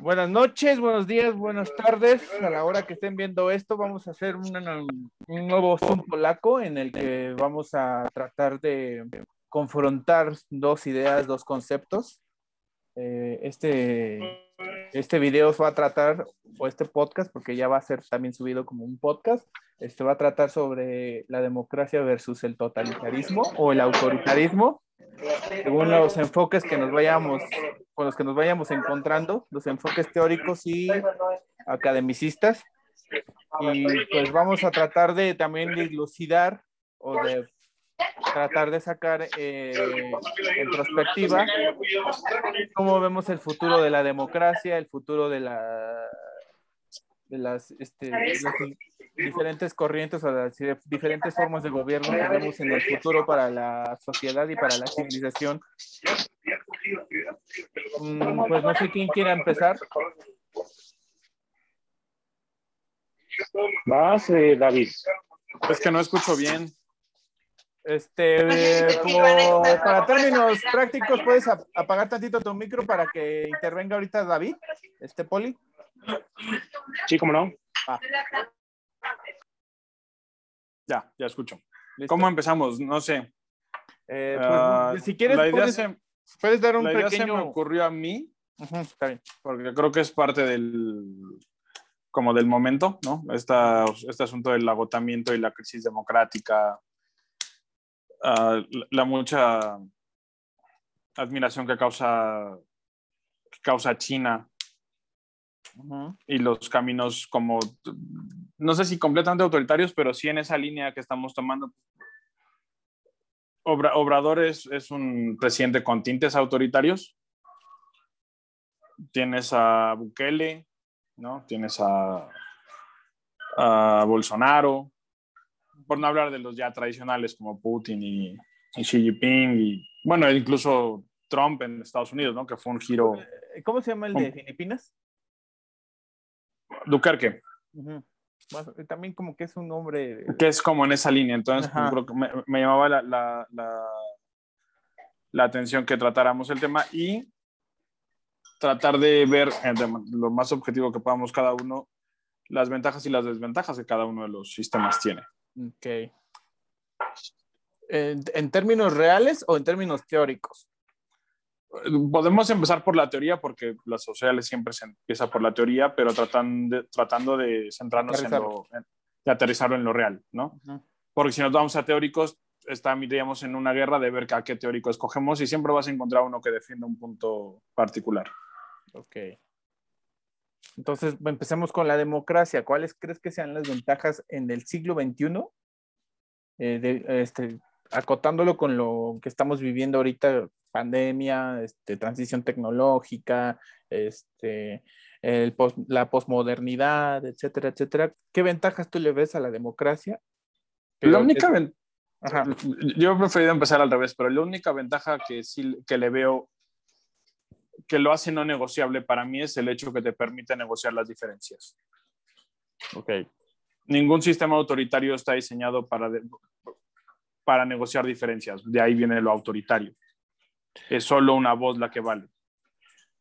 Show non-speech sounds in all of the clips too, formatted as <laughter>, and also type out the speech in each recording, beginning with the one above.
Buenas noches, buenos días, buenas tardes. A la hora que estén viendo esto, vamos a hacer un nuevo Zoom polaco en el que vamos a tratar de confrontar dos ideas, dos conceptos. Eh, este, este video va a tratar, o este podcast, porque ya va a ser también subido como un podcast, este va a tratar sobre la democracia versus el totalitarismo o el autoritarismo según los enfoques que nos vayamos, con los que nos vayamos encontrando, los enfoques teóricos y academicistas. Y pues vamos a tratar de también dilucidar o de tratar de sacar eh, en perspectiva cómo vemos el futuro de la democracia, el futuro de la de las, este, diferentes corrientes o las diferentes formas de gobierno que tenemos en el futuro para la sociedad y para la civilización. Mm, pues no sé quién quiera empezar. Vas, eh, David. Es que no escucho bien. Este, para términos prácticos, ¿puedes apagar tantito tu micro para que intervenga ahorita David, este Poli? Sí, cómo no. Ah. Ya, ya escucho. ¿Cómo empezamos? No sé. Eh, pues, ah, si quieres, puedes, dar un la idea se me ocurrió a mí, está bien. porque creo que es parte del, como del momento, ¿no? Esta, este asunto del agotamiento y la crisis democrática, ah, la, mucha admiración que causa, que causa China y los caminos como, no sé si completamente autoritarios, pero sí en esa línea que estamos tomando. Obrador es, un presidente con tintes autoritarios. Tienes a Bukele, ¿no? Tienes a, a Bolsonaro, por no hablar de los ya tradicionales como Putin y, y Xi Jinping, y bueno, incluso Trump en Estados Unidos, ¿no? Que fue un giro. ¿Cómo se llama el de Filipinas? Ducarque. También como que es un nombre... Que es como en esa línea, entonces pues, me, llamaba la, la, atención que tratáramos el tema y tratar de ver eh, lo más objetivo que podamos cada uno, las ventajas y las desventajas que cada uno de los sistemas tiene. Ok. en términos reales o en términos teóricos? Podemos empezar por la teoría, porque las sociales siempre se empieza por la teoría, pero tratando de, tratando de centrarnos en lo, de aterrizarlo en lo real, ¿no? Porque si nos vamos a teóricos, estaríamos en una guerra de ver a qué teórico escogemos y siempre vas a encontrar uno que defienda un punto particular. Ok. Entonces, empecemos con la democracia. ¿Cuáles crees que sean las ventajas en el siglo XXI? Eh, de, este, acotándolo con lo que estamos viviendo ahorita pandemia, este, transición tecnológica, este, el la posmodernidad, etcétera, etcétera. ¿Qué ventajas tú le ves a la democracia? la única ventaja, yo he preferido empezar al revés, pero la única ventaja que sí que le veo que lo hace no negociable para mí es el hecho que te permite negociar las diferencias. Ok. Ningún sistema autoritario está diseñado para, para negociar diferencias. De ahí viene lo autoritario es solo una voz la que vale.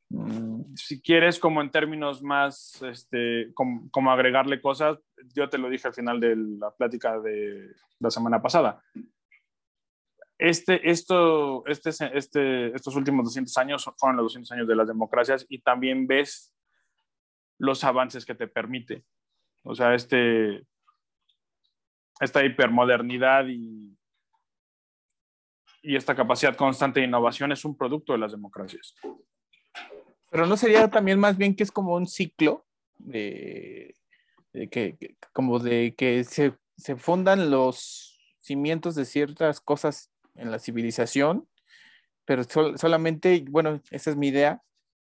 Mm, si quieres, como en términos más, este, como, agregarle cosas, yo te lo dije al final de la plática de la semana pasada. Este, esto, este, este, estos últimos 200 años fueron los 200 años de las democracias y también ves los avances que te permite. O sea, este, esta hipermodernidad y y esta capacidad constante de innovación es un producto de las democracias. Pero no sería también más bien que es como un ciclo de, que, como de que se, se, fundan los cimientos de ciertas cosas en la civilización, pero solamente, bueno, esa es mi idea,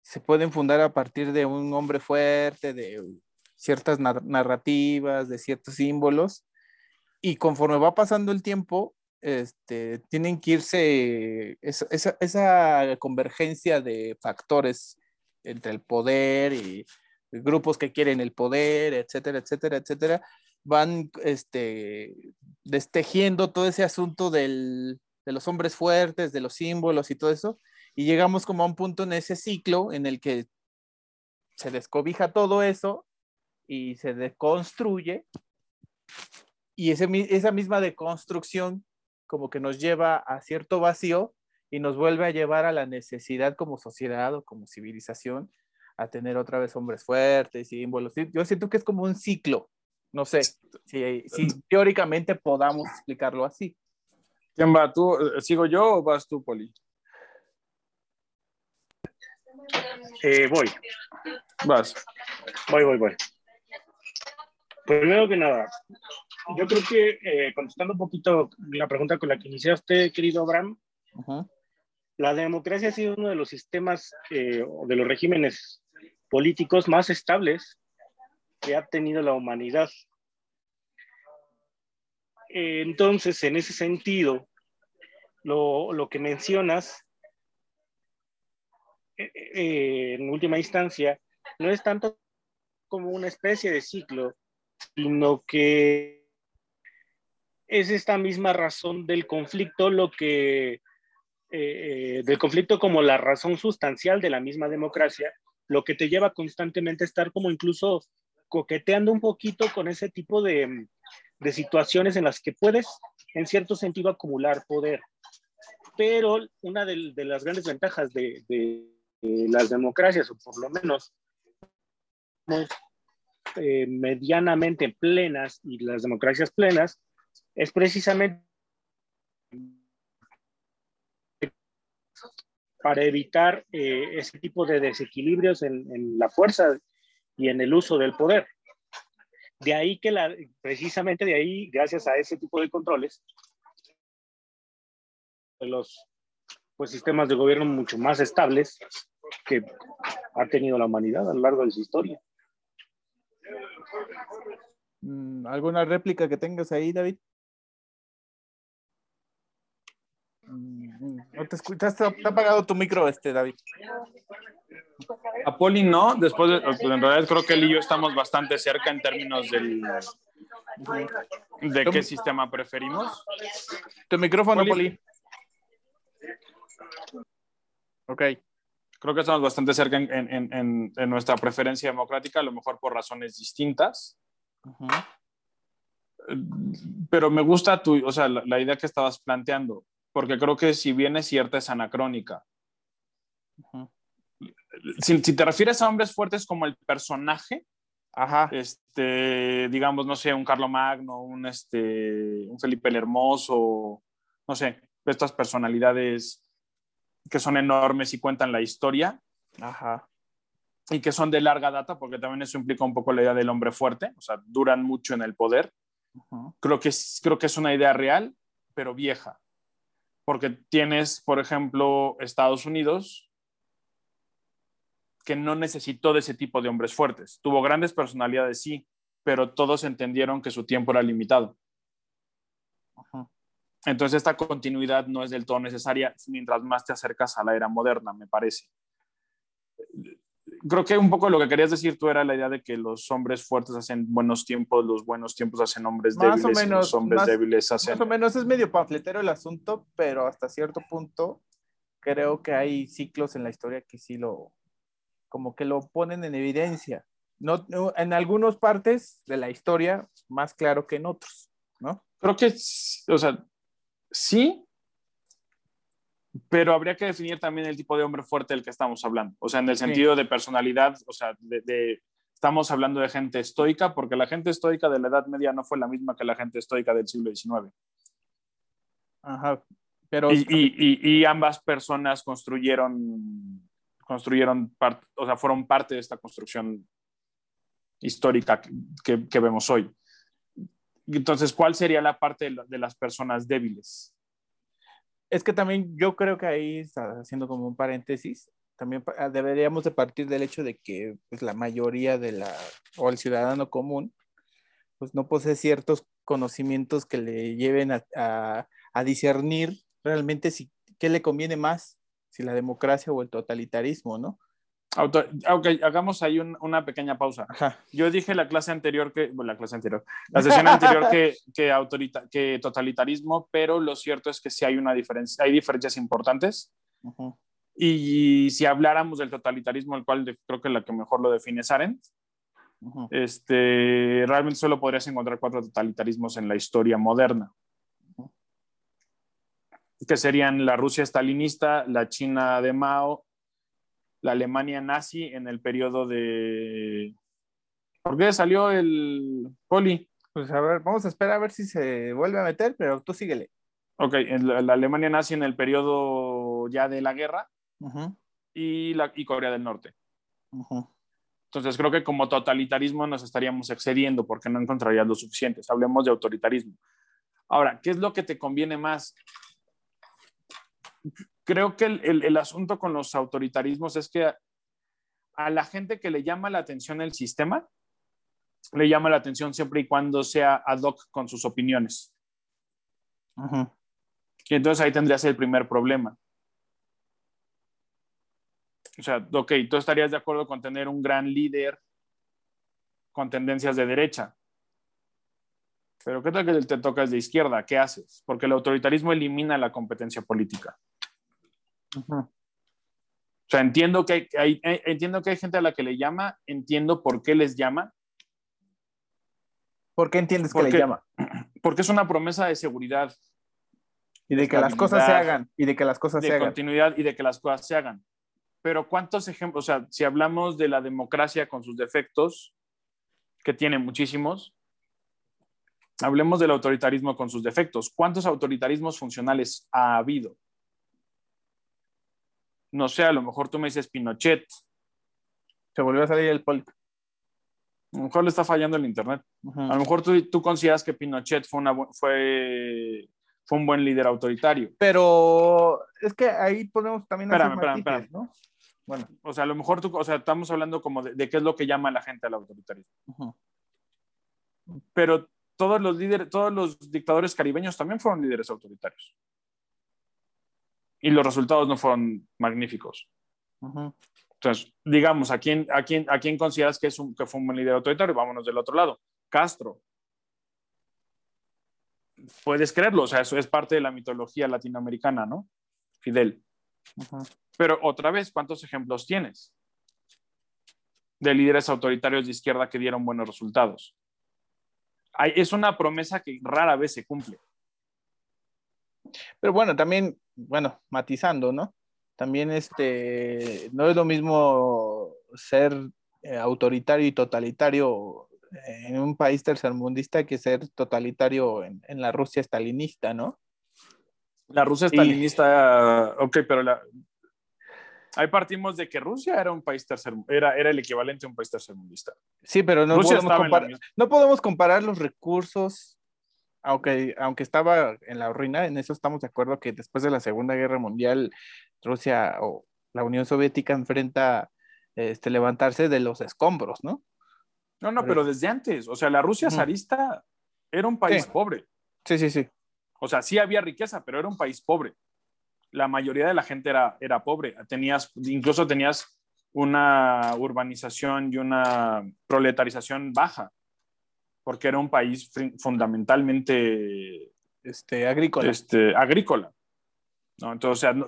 se pueden fundar a partir de un hombre fuerte, de ciertas narrativas, de ciertos símbolos, y conforme va pasando el tiempo, este, tienen que irse, esa, esa, convergencia de factores entre el poder y grupos que quieren el poder, etcétera, etcétera, etcétera, van este, destejiendo todo ese asunto del, de los hombres fuertes, de los símbolos y todo eso, y llegamos como a un punto en ese ciclo en el que se descobija todo eso y se deconstruye. Y ese, esa misma deconstrucción como que nos lleva a cierto vacío y nos vuelve a llevar a la necesidad como sociedad o como civilización a tener otra vez hombres fuertes, símbolos. Yo siento que es como un ciclo. No sé si, si teóricamente podamos explicarlo así. ¿Quién va? ¿Tú? ¿Sigo yo o vas tú, Poli? Eh, voy. Vas. Voy, voy, voy. Primero que nada, yo creo que eh, contestando un poquito la pregunta con la que iniciaste, querido Abraham, la democracia ha sido uno de los sistemas eh, o de los regímenes políticos más estables que ha tenido la humanidad. entonces, en ese sentido, lo, lo que mencionas, eh, en última instancia, no es tanto como una especie de ciclo, sino que es esta misma razón del conflicto lo que, eh, eh, del conflicto como la razón sustancial de la misma democracia, lo que te lleva constantemente a estar como incluso coqueteando un poquito con ese tipo de, de situaciones en las que puedes, en cierto sentido, acumular poder. Pero una de, las grandes ventajas de, de, las democracias, o por lo menos eh, medianamente plenas y las democracias plenas, es precisamente para evitar eh, ese tipo de desequilibrios en, la fuerza y en el uso del poder. De ahí que la, precisamente de ahí, gracias a ese tipo de controles, los pues, sistemas de gobierno mucho más estables que ha tenido la humanidad a lo largo de su historia. Mm, ¿Alguna réplica que tengas ahí, David? Mm, no te escuchas, te ha apagado tu micro, este, David. A Poli no, después de, pues, en realidad creo que él y yo estamos bastante cerca en términos del, de qué sistema preferimos. Tu micrófono, Poli. Ok. Creo que estamos bastante cerca en, en, en, en, nuestra preferencia democrática, a lo mejor por razones distintas. Uh -huh. Pero me gusta tu, o sea, la, la, idea que estabas planteando, porque creo que si bien es cierta es anacrónica. Uh -huh. si, si, te refieres a hombres fuertes como el personaje, Ajá. este, digamos, no sé, un Carlo Magno, un, este, un Felipe el Hermoso, no sé, estas personalidades que son enormes y cuentan la historia. Ajá. Y que son de larga data, porque también eso implica un poco la idea del hombre fuerte, o sea, duran mucho en el poder. Creo, que es, creo que es una idea real, pero vieja. Porque tienes, por ejemplo, Estados Unidos, que no necesitó de ese tipo de hombres fuertes. Tuvo grandes personalidades, sí, pero todos entendieron que su tiempo era limitado. Entonces esta continuidad no es del todo necesaria mientras más te acercas a la era moderna, me parece. Creo que un poco lo que querías decir tú era la idea de que los hombres fuertes hacen buenos tiempos, los buenos tiempos hacen hombres más débiles, o menos, los hombres más, débiles hacen... Más o menos es medio panfletero el asunto, pero hasta cierto punto creo que hay ciclos en la historia que sí lo, como que lo ponen en evidencia. No, en algunas partes de la historia más claro que en otros, ¿no? Creo que, o sea, sí, pero habría que definir también el tipo de hombre fuerte del que estamos hablando. O sea, en el sentido sí. de personalidad, o sea, de, de, estamos hablando de gente estoica, porque la gente estoica de la Edad Media no fue la misma que la gente estoica del siglo XIX. Ajá, pero... Y, y, y, y ambas personas construyeron, construyeron, part, o sea, fueron parte de esta construcción histórica que, que vemos hoy. Entonces, ¿cuál sería la parte de, de, las personas débiles? Es que también yo creo que ahí, haciendo como un paréntesis, también deberíamos de partir del hecho de que pues, la mayoría de la, o el ciudadano común, pues no posee ciertos conocimientos que le lleven a, a, a discernir realmente si, qué le conviene más, si la democracia o el totalitarismo, ¿no? Auto, ok, hagamos ahí un, una pequeña pausa. Ajá. Yo dije la clase anterior que, bueno, la clase anterior, la sesión anterior que, que, autorita, que totalitarismo, pero lo cierto es que sí hay una diferencia, hay diferencias importantes. Uh -huh. Y si habláramos del totalitarismo, el cual creo que la que mejor lo define es Arendt, este, realmente solo podrías encontrar cuatro totalitarismos en la historia moderna, que serían la Rusia stalinista, la China de Mao, la Alemania nazi en el periodo de... ¿Por qué salió el poli? Pues a ver, vamos a esperar a ver si se vuelve a meter, pero tú síguele. Ok, la, la Alemania nazi en el periodo ya de la guerra y, la, y Corea del Norte. Entonces creo que como totalitarismo nos estaríamos excediendo porque no encontrarías lo suficientes. Hablemos de autoritarismo. Ahora, ¿qué es lo que te conviene más? Creo que el, el, el asunto con los autoritarismos es que a, a la gente que le llama la atención el sistema, le llama la atención siempre y cuando sea ad hoc con sus opiniones. Uh-huh. Y entonces ahí tendrías el primer problema. O sea, ok, tú estarías de acuerdo con tener un gran líder con tendencias de derecha. Pero ¿qué tal que te tocas de izquierda? ¿Qué haces? Porque el autoritarismo elimina la competencia política. O sea, entiendo que hay, entiendo que hay gente a la que le llama, entiendo por qué les llama, ¿Por qué entiendes porque, que le llama? <clears throat> Porque es una promesa de seguridad. Y de que las cosas se hagan. Y de que las cosas de se hagan. continuidad y de que las cosas se hagan. Pero ¿cuántos ejemplos? O sea, si hablamos de la democracia con sus defectos, que tiene muchísimos, hablemos del autoritarismo con sus defectos. ¿Cuántos autoritarismos funcionales ha habido? No sé, a lo mejor tú me dices Pinochet. Se volvió a salir el poli. A lo mejor le está fallando el internet. Uh -huh. A lo mejor tú, tú, consideras que Pinochet fue, una, fue, fue un buen líder autoritario. Pero es que ahí podemos también espérame, espérame, espérame. ¿no? Bueno, o sea, a lo mejor tú, o sea, estamos hablando como de, de qué es lo que llama a la gente al autoritarismo. Uh -huh. Pero todos los líderes, todos los dictadores caribeños también fueron líderes autoritarios. Y los resultados no fueron magníficos. Uh -huh. Entonces, digamos, ¿a quién, a quién, a quién consideras que, es un, que fue un líder autoritario? Vámonos del otro lado. Castro. Puedes creerlo, o sea, eso es parte de la mitología latinoamericana, ¿no? Fidel. Uh -huh. Pero otra vez, ¿cuántos ejemplos tienes de líderes autoritarios de izquierda que dieron buenos resultados? Hay, es una promesa que rara vez se cumple. Pero bueno, también, bueno, matizando, ¿no? también este, no es lo mismo ser eh, autoritario y totalitario en un país tercermundista que ser totalitario en, en la Rusia estalinista, ¿no? La Rusia estalinista, y... ok, pero la, ahí partimos de que Rusia era un país tercer, era, era el equivalente a un país tercermundista. Sí, pero no podemos, comparar, no podemos comparar los recursos aunque, aunque estaba en la ruina, en eso estamos de acuerdo que después de la Segunda Guerra Mundial, Rusia o la Unión Soviética enfrenta este, levantarse de los escombros, ¿no? No, no, pero, pero desde antes, o sea, la Rusia zarista era un país sí. pobre. Sí, sí, sí. O sea, sí había riqueza, pero era un país pobre. La mayoría de la gente era, era pobre. Tenías, incluso tenías una urbanización y una proletarización baja porque era un país fundamentalmente este, agrícola. Este, agrícola. ¿no? Entonces, o sea, no,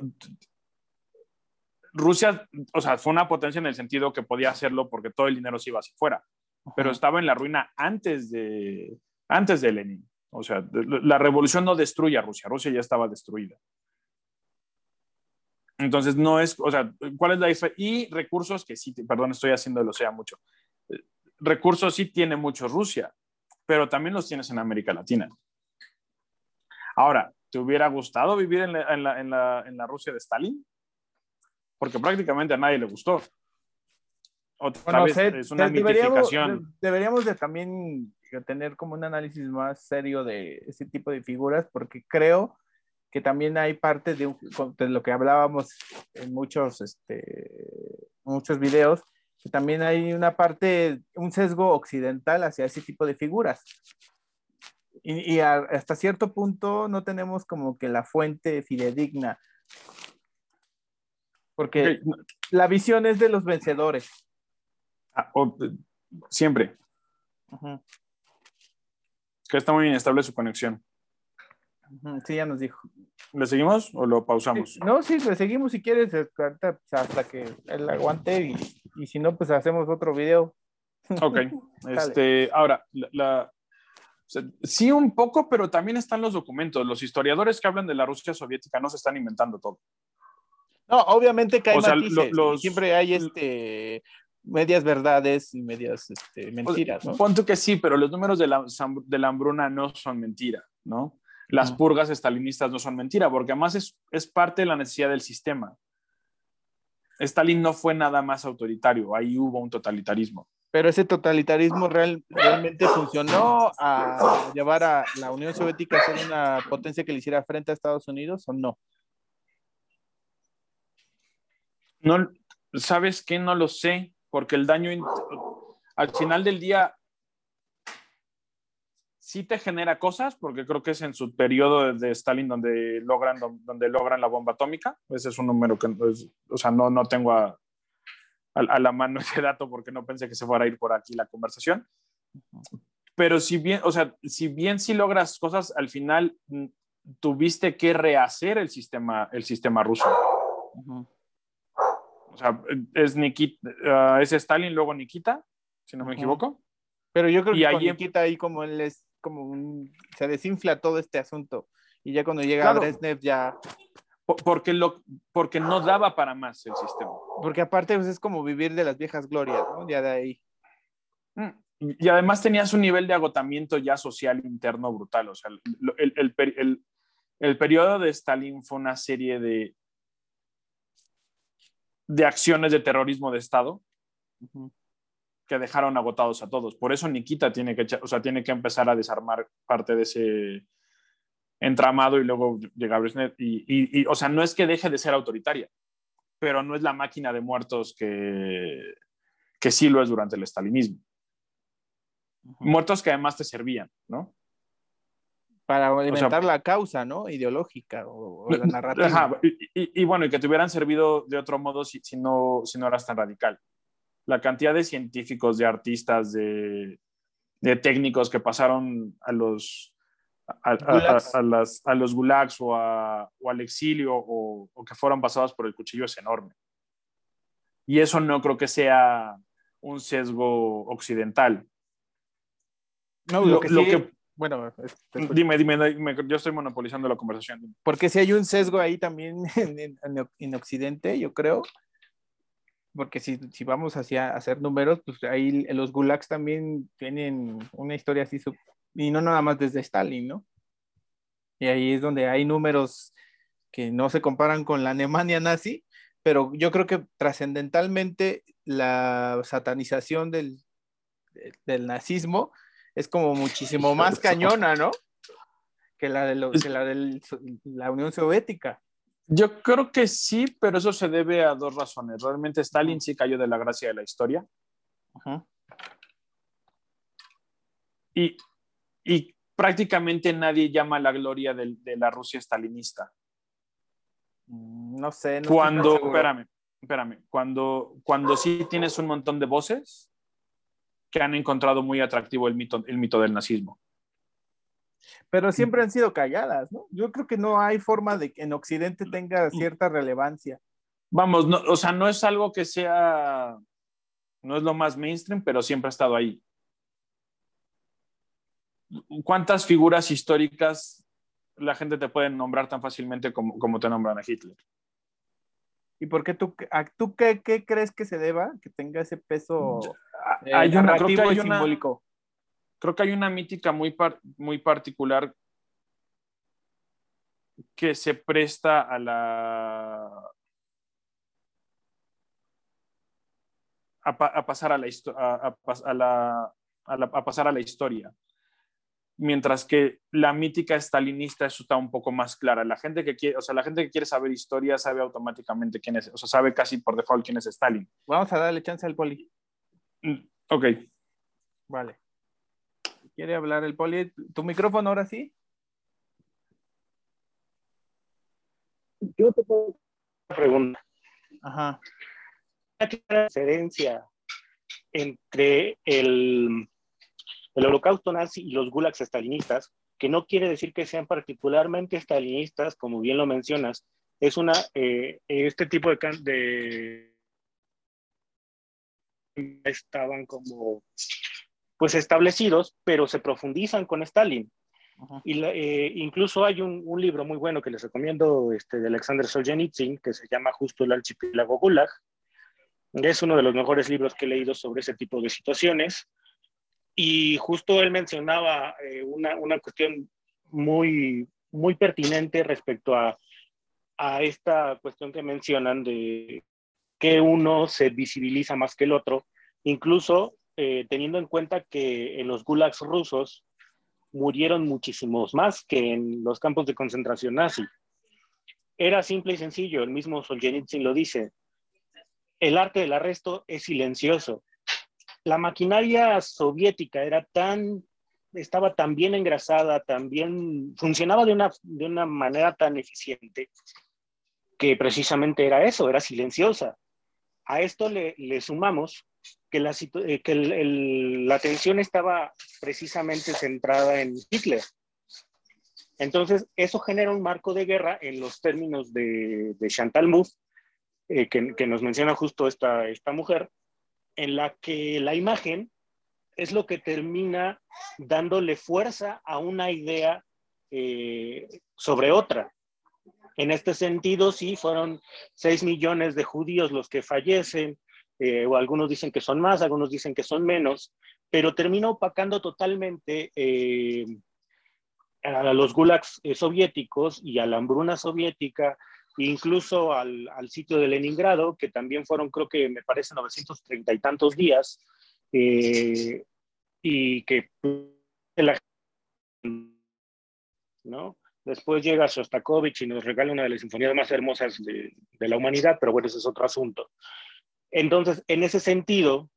Rusia, o sea, fue una potencia en el sentido que podía hacerlo porque todo el dinero se iba hacia afuera, Ajá. pero estaba en la ruina antes de, antes de Lenin. O sea, la revolución no destruye a Rusia, Rusia ya estaba destruida. Entonces, no es, o sea, ¿cuál es la diferencia? Y recursos que sí, perdón, estoy haciendo lo sea mucho. Recursos sí tiene mucho Rusia, pero también los tienes en América Latina. Ahora, ¿te hubiera gustado vivir en la, en la, en la, en la Rusia de Stalin? Porque prácticamente a nadie le gustó. Otra bueno, vez, se, es una deberíamos, deberíamos de también tener como un análisis más serio de ese tipo de figuras, porque creo que también hay parte de, de lo que hablábamos en muchos, este, muchos videos, que también hay una parte, un sesgo occidental hacia ese tipo de figuras. Y, y a, hasta cierto punto no tenemos como que la fuente fidedigna. Porque okay. la visión es de los vencedores. Ah, oh, siempre. Uh -huh. Que está muy inestable su conexión. Uh -huh. Sí, ya nos dijo. ¿Le seguimos o lo pausamos? No, sí, le seguimos si quieres eh, pues, hasta que él aguante y, y si no, pues hacemos otro video. Ok. <laughs> este, ahora, la, la- o sea, sí un poco, pero también están los documentos. Los historiadores que hablan de la Rusia soviética no se están inventando todo. No, obviamente que hay O sea, matices, lo- los- siempre hay este medias verdades y medias este, mentiras, ¿no? Pon tú que sí, pero los números de la, de la hambruna no son mentira, ¿no? Las purgas estalinistas no son mentira, porque además es, es parte de la necesidad del sistema. Stalin no fue nada más autoritario, ahí hubo un totalitarismo. Pero ese totalitarismo real- realmente funcionó a llevar a la Unión Soviética a ser una potencia que le hiciera frente a Estados Unidos o no. No, ¿Sabes qué? No lo sé, porque el daño al final del día sí te genera cosas, porque creo que es en su periodo de, Stalin donde logran, donde logran la bomba atómica. Ese es un número que, o sea, no, no tengo a, a, a la mano <laughs> ese dato porque no pensé que se fuera a ir por aquí la conversación. Pero si bien, o sea, si bien sí logras cosas, al final mm, tuviste que rehacer el sistema, el sistema ruso. O sea, es, Nikita, ah, es Stalin, luego Nikita, si no me equivoco. Pero yo creo Y que con em- Nikita ahí como él es como un, se desinfla todo este asunto y ya cuando llega Claro. Brezhnev ya Po- Porque, lo, porque no daba para más el sistema. porque aparte pues, es como vivir de las viejas glorias, ¿no? Ya de ahí. Mm. Y además tenías un nivel de agotamiento ya social interno brutal. O sea, el, el, el- el periodo de Stalin fue una serie de, de acciones de terrorismo de Estado que dejaron agotados a todos. Por eso Nikita tiene que, o sea, tiene que empezar a desarmar parte de ese entramado y luego llega Brezhnev. Y, y- y, o sea, no es que deje de ser autoritaria, pero no es la máquina de muertos que, que sí lo es durante el estalinismo. Muertos que además te servían, ¿no? Para alimentar la causa, ¿no? Ideológica o, o la narrativa. Ajá, y, y- y bueno, y que te hubieran servido de otro modo si, si no, si no eras tan radical. La cantidad de científicos, de artistas, de, de técnicos que pasaron a los, a, a- Gulags. a- a las- a los gulags o, al exilio o, o que fueron pasados por el cuchillo es enorme. Y eso no creo que sea un sesgo occidental. No, lo- lo, que lo sí- que- bueno, este, Dime, dime, dime, yo estoy monopolizando la conversación. porque si hay un sesgo ahí también <laughs> en, en- en- en Occidente, yo creo. Porque si, si vamos hacia hacer números, pues ahí los gulags también tienen una historia así, sub- y no nada más desde Stalin, ¿no? Y ahí es donde hay números que no se comparan con la Alemania nazi, pero yo creo que trascendentalmente la satanización del, del- nazismo es como muchísimo más cañona, ¿no? Que la de, lo- que la de la Unión Soviética. Yo creo que sí, pero eso se debe a dos razones. Realmente Stalin sí cayó de la gracia de la historia Ajá. y, y prácticamente nadie llama la gloria de, la Rusia stalinista. Mm, No sé. No Cuando, espérame, espérame, cuando, cuando sí tienes un montón de voces que han encontrado muy atractivo el mito, el mito del nazismo. Pero siempre han sido calladas, ¿no? Yo creo que no hay forma de que en Occidente tenga cierta relevancia. Vamos, no, o sea, no es algo que sea, no es lo más mainstream, pero siempre ha estado ahí. ¿Cuántas figuras históricas la gente te puede nombrar tan fácilmente como, como te nombran a Hitler? ¿Y por qué tú, a- tú qué, qué crees que se deba que tenga ese peso eh, hay una, creo que narrativo hay y una, simbólico? Creo que hay una mítica muy, par- muy particular que se presta a la a, pa- a pasar a la, histo- a, a pas- a la- a la- a pasar a la historia mientras que la mítica stalinista eso está un poco más clara la gente que quiere o sea la gente que quiere saber historia sabe automáticamente quién es o sea sabe casi por default quién es Stalin Vamos a darle chance al poli. Mm, ok Vale. ¿Quiere hablar el poli? ¿Tu micrófono ahora sí? Yo te puedo hacer una pregunta. Ajá. ¿Qué diferencia entre el, el holocausto nazi y los gulags estalinistas? que no quiere decir que sean particularmente estalinistas, como bien lo mencionas, es una, eh, este tipo de, de estaban como pues establecidos, pero se profundizan con Stalin. Y eh, incluso hay un, un, libro muy bueno que les recomiendo este, de Alexander Solzhenitsyn, que se llama justo El archipiélago Gulag. Es uno de los mejores libros que he leído sobre ese tipo de situaciones. Y justo él mencionaba eh, una, una, cuestión muy, muy pertinente respecto a, a esta cuestión que mencionan de que uno se visibiliza más que el otro, incluso eh, teniendo en cuenta que en los gulags rusos murieron muchísimos más que en los campos de concentración nazi. Era simple y sencillo, el mismo Solzhenitsyn lo dice. El arte del arresto es silencioso. La maquinaria soviética era tan, estaba tan bien engrasada, tan bien, funcionaba de una, de una manera tan eficiente que precisamente era eso, era silenciosa. A esto le, le sumamos que, la, eh, la atención estaba precisamente centrada en Hitler. Entonces, eso genera un marco de guerra en los términos de, Chantal Mouffe, eh, que, nos menciona justo esta, esta mujer, en la que la imagen es lo que termina dándole fuerza a una idea eh, sobre otra. En este sentido, sí, fueron 6 millones de judíos los que fallecen, eh, o algunos dicen que son más, algunos dicen que son menos, pero termina opacando totalmente eh, a los gulags eh, soviéticos y a la hambruna soviética, incluso al, al, sitio de Leningrado, que también fueron, creo que me parece, 930 y tantos días, y que la ¿no? Después llega Shostakovich y nos regala una de las sinfonías más hermosas de, de la humanidad, pero bueno, ese es otro asunto. Entonces, en ese sentido,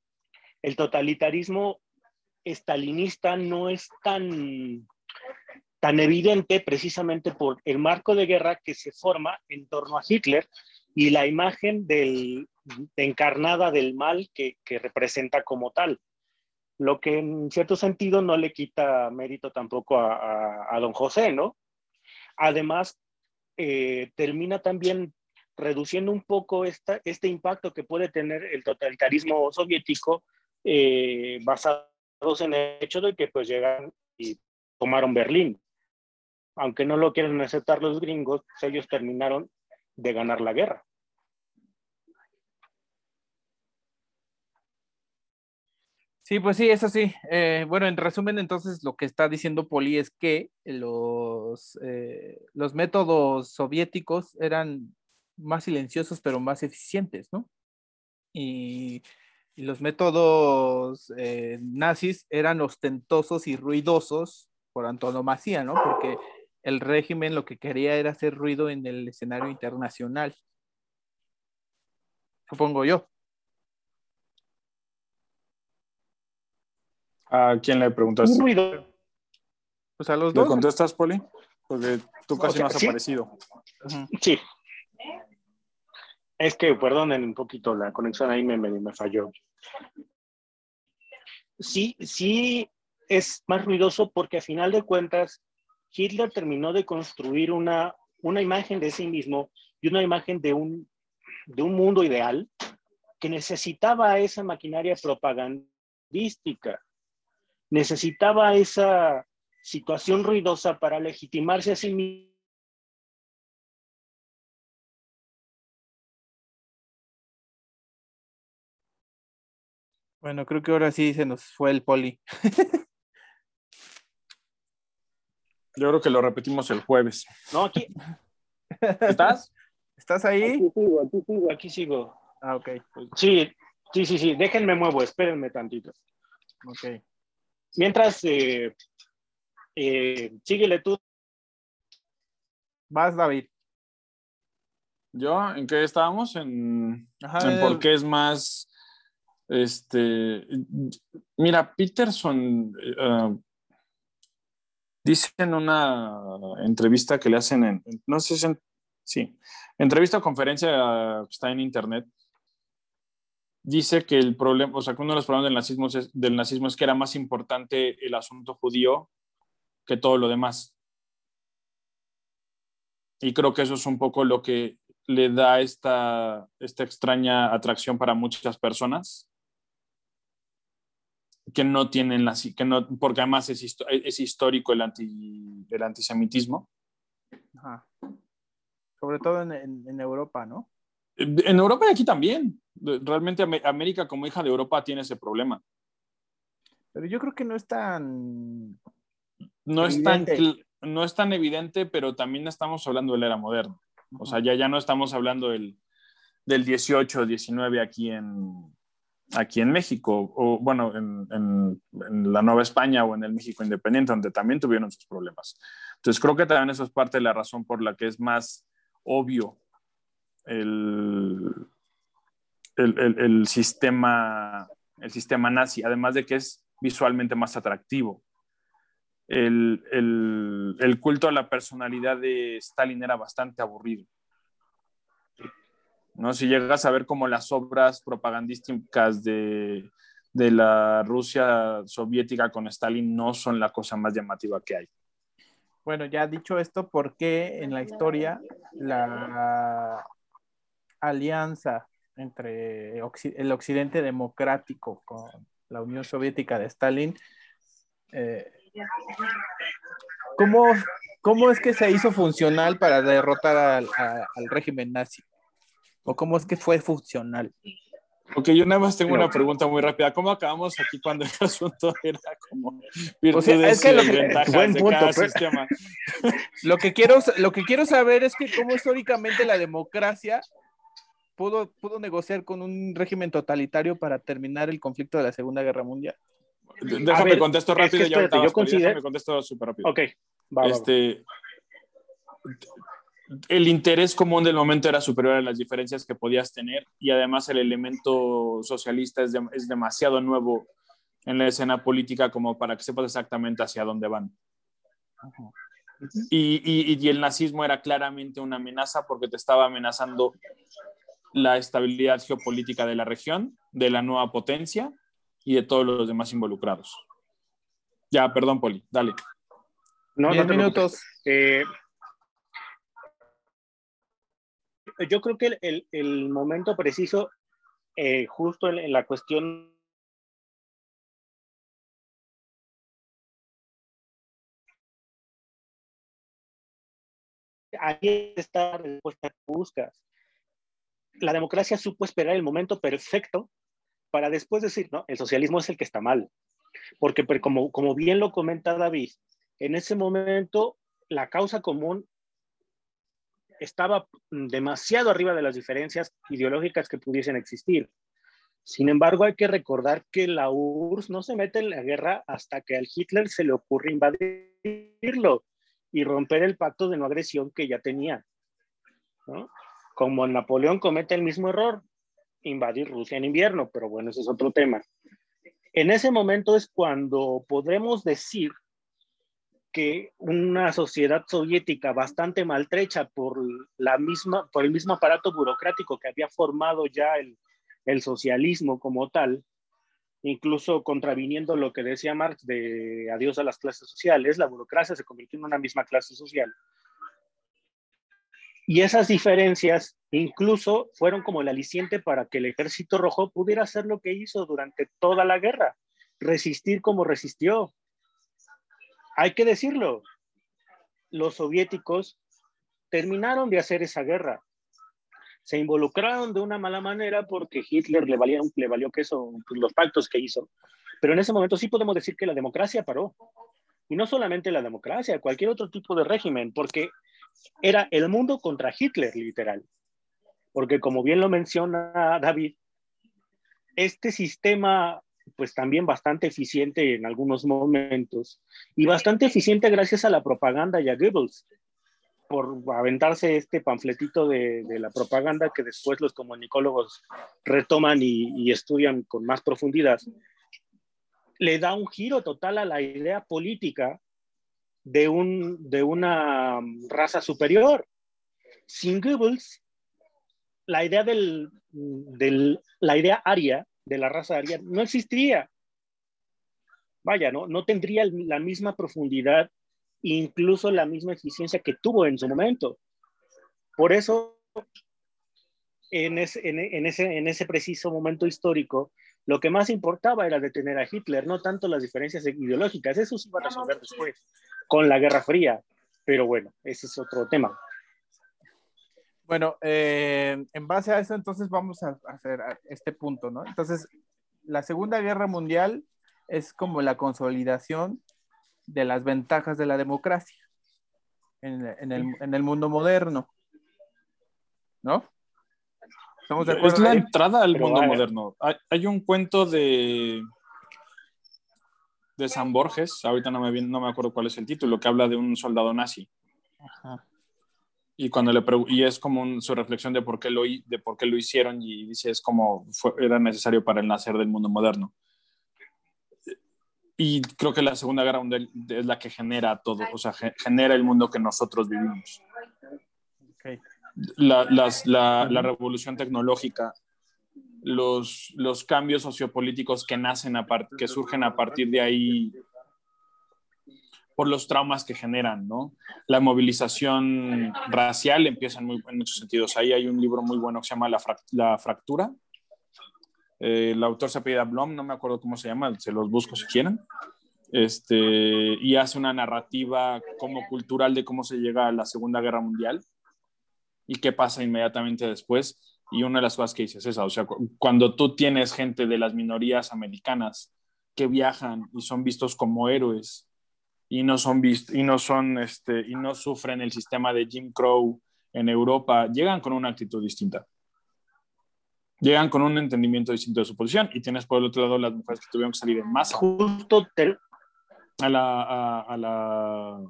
el totalitarismo estalinista no es tan, tan evidente precisamente por el marco de guerra que se forma en torno a Hitler y la imagen encarnada del mal que, representa como tal lo que en cierto sentido no le quita mérito tampoco a don José, ¿no? Además, eh, termina también reduciendo un poco esta, este impacto que puede tener el totalitarismo soviético eh, basados en el hecho de que pues llegan y tomaron Berlín. Aunque no lo quieren aceptar los gringos, pues, ellos terminaron de ganar la guerra. Sí, pues sí, eso sí. Eh, bueno, en resumen, entonces lo que está diciendo Poli es que los, eh, los métodos soviéticos eran más silenciosos, pero más eficientes, ¿no? Y, y los métodos eh, nazis eran ostentosos y ruidosos por antonomasia, ¿no? Porque el régimen lo que quería era hacer ruido en el escenario internacional. Supongo yo. ¿A quién le preguntaste? Ruido. Pues a los ¿Le dos. contestas, Poli? Porque tú casi O sea, no has sí. aparecido. Sí. Es que, perdonen un poquito, la conexión ahí me, me, me falló. Sí, sí es más ruidoso porque a final de cuentas Hitler terminó de construir una, una imagen de sí mismo y una imagen de un, de un mundo ideal que necesitaba esa maquinaria propagandística, necesitaba esa situación ruidosa para legitimarse a sí mismo Bueno, creo que ahora sí se nos fue el Poli. <laughs> Yo creo que lo repetimos el jueves. No, aquí, <laughs> ¿Estás? ¿Estás ahí? aquí sigo, aquí sigo, aquí sigo. Ah, ok, Sí, sí, sí, sí, déjenme muevo, espérenme tantito. ok. Mientras, eh, eh, síguele tú. Vas, David. ¿Yo? ¿En qué estábamos? En, Ajá, en por qué es más. Este. Mira, Peterson eh, dice en una entrevista que le hacen en. No sé si. en- sí. Entrevista o conferencia que está en internet. Dice que el problema, o sea, uno de los problemas del nazismo es, del nazismo es que era más importante el asunto judío que todo lo demás. Y creo que eso es un poco lo que le da esta, esta extraña atracción para muchas personas que no tienen la, que no, porque además es, es histórico el, anti, el antisemitismo. Sobre todo en, en, Europa, ¿no? En Europa y aquí también. Realmente América como hija de Europa tiene ese problema. Pero yo creo que no es tan... No es tan, no es tan evidente, pero también estamos hablando de la era moderna. O sea, ya, ya no estamos hablando del, del 18, 19 aquí en, aquí en México, o bueno, en, la Nueva España o en el México Independiente, donde también tuvieron sus problemas. Entonces, creo que también eso es parte de la razón por la que es más obvio el, el, el sistema, el sistema nazi, además de que es visualmente más atractivo el, culto a la personalidad de Stalin era bastante aburrido. ¿No? Si llegas a ver como las obras propagandísticas de, de la Rusia soviética con Stalin no son la cosa más llamativa que hay. Bueno, ya dicho esto, ¿por qué en la historia la alianza entre el occidente democrático con la Unión Soviética de Stalin eh, ¿Cómo, ¿Cómo es que se hizo funcional para derrotar al, régimen nazi? ¿O cómo es que fue funcional? Ok, yo nada más tengo una pregunta muy rápida. ¿Cómo acabamos aquí cuando el <laughs> asunto era como virtudes y ventajas de cada sistema? <laughs> Lo que, quiero, lo que quiero saber es que cómo históricamente la democracia pudo, pudo negociar con un régimen totalitario para terminar el conflicto de la Segunda Guerra Mundial. Déjame contesto rápido y yo considero... contesto súper rápido. Ok, este, El interés común del momento era superior a las diferencias que podías tener y además el elemento socialista es, es demasiado nuevo en la escena política como para que sepas exactamente hacia dónde van. Y, y, y, el nazismo era claramente una amenaza porque te estaba amenazando la estabilidad geopolítica de la región, de la nueva potencia y de todos los demás involucrados. Ya, perdón, Poli, dale. No, no minutos. Eh, yo creo que el, el, momento preciso, eh, justo en, la cuestión ahí está la respuesta que buscas. La democracia supo esperar el momento perfecto para después decir, no, el socialismo es el que está mal. Porque como, como bien lo comenta David, en ese momento la causa común estaba demasiado arriba de las diferencias ideológicas que pudiesen existir. Sin embargo, hay que recordar que la URSS no se mete en la guerra hasta que al Hitler se le ocurre invadirlo y romper el pacto de no agresión que ya tenía. Como Napoleón comete el mismo error, invadir Rusia en invierno, pero bueno, ese es otro tema. En ese momento es cuando podremos decir que una sociedad soviética bastante maltrecha por, la misma, por el mismo aparato burocrático que había formado ya el, el socialismo como tal, incluso contraviniendo lo que decía Marx de adiós a las clases sociales, la burocracia se convirtió en una misma clase social. Y esas diferencias incluso fueron como el aliciente para que el ejército rojo pudiera hacer lo que hizo durante toda la guerra, resistir como resistió. Hay que decirlo, los soviéticos terminaron de hacer esa guerra. Se involucraron de una mala manera porque Hitler le, valió queso pues, los pactos que hizo. Pero en ese momento sí podemos decir que la democracia paró. Y no solamente la democracia, cualquier otro tipo de régimen, porque era el mundo contra Hitler, literal. Porque como bien lo menciona David, este sistema, pues también bastante eficiente en algunos momentos, y bastante eficiente gracias a la propaganda y a Goebbels, por aventarse este panfletito de, la propaganda que después los comunicólogos retoman y, y estudian con más profundidad, le da un giro total a la idea política de, un, de una raza superior. Sin Goebbels, la idea del, la idea aria, de la raza aria, no existiría. Vaya, no, no tendría la misma profundidad incluso la misma eficiencia que tuvo en su momento. Por eso, en ese, en, ese, en ese preciso momento histórico, lo que más importaba era detener a Hitler, no tanto las diferencias ideológicas, eso se iba a resolver después, con la Guerra Fría, pero bueno, ese es otro tema. Bueno, eh, en base a eso, entonces vamos a hacer este punto, ¿no? Entonces, la Segunda Guerra Mundial es como la consolidación de las ventajas de la democracia en, el, mundo moderno, ¿no? ¿Estamos de acuerdo es la entrada al mundo moderno. Hay, un cuento de de San Borges, ahorita no me, no me acuerdo cuál es el título, que habla de un soldado nazi. Ajá y cuando le y es como su reflexión de por qué lo de por qué lo hicieron y dice es como era necesario para el nacer del mundo moderno. Y creo que la segunda guerra mundial es la que genera todo o sea genera el mundo que nosotros vivimos. La, la, la, revolución tecnológica los, los cambios sociopolíticos que nacen a que surgen a partir de ahí por los traumas que generan, ¿no? La movilización racial empieza en, muchos sentidos. Ahí hay un libro muy bueno que se llama La, Fractura. Eh, el autor se apellida Blom, no me acuerdo cómo se llama, se los busco si quieren. Este, y hace una narrativa como cultural de cómo se llega a la Segunda Guerra Mundial y qué pasa inmediatamente después. Y una de las cosas que dices es esa, o sea, cuando tú tienes gente de las minorías americanas que viajan y son vistos como héroes y no son y no son este y no sufren el sistema de Jim Crow en Europa, llegan con una actitud distinta. Llegan con un entendimiento distinto de su posición y tienes por el otro lado las mujeres que tuvieron que salir en masa. Justo a la, a, la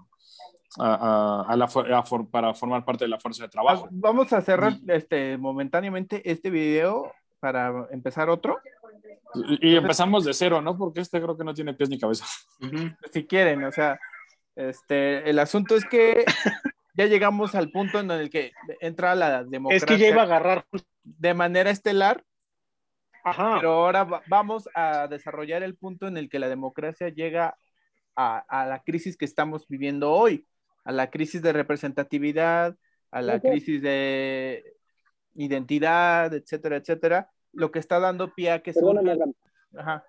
a, la, para formar parte de la fuerza de trabajo. Vamos a cerrar este, momentáneamente este video para empezar otro. Y, empezamos de cero, ¿no? Porque este creo que no tiene pies ni cabeza. Si quieren, o sea, este, el asunto es que ya llegamos al punto en el que entra la democracia. Es que ya iba a agarrar. De manera estelar. Ajá. Pero ahora vamos a desarrollar el punto en el que la democracia llega a, a, la crisis que estamos viviendo hoy, a la crisis de representatividad, a la crisis de identidad, etcétera, etcétera, lo que está dando pie a que se... Ajá.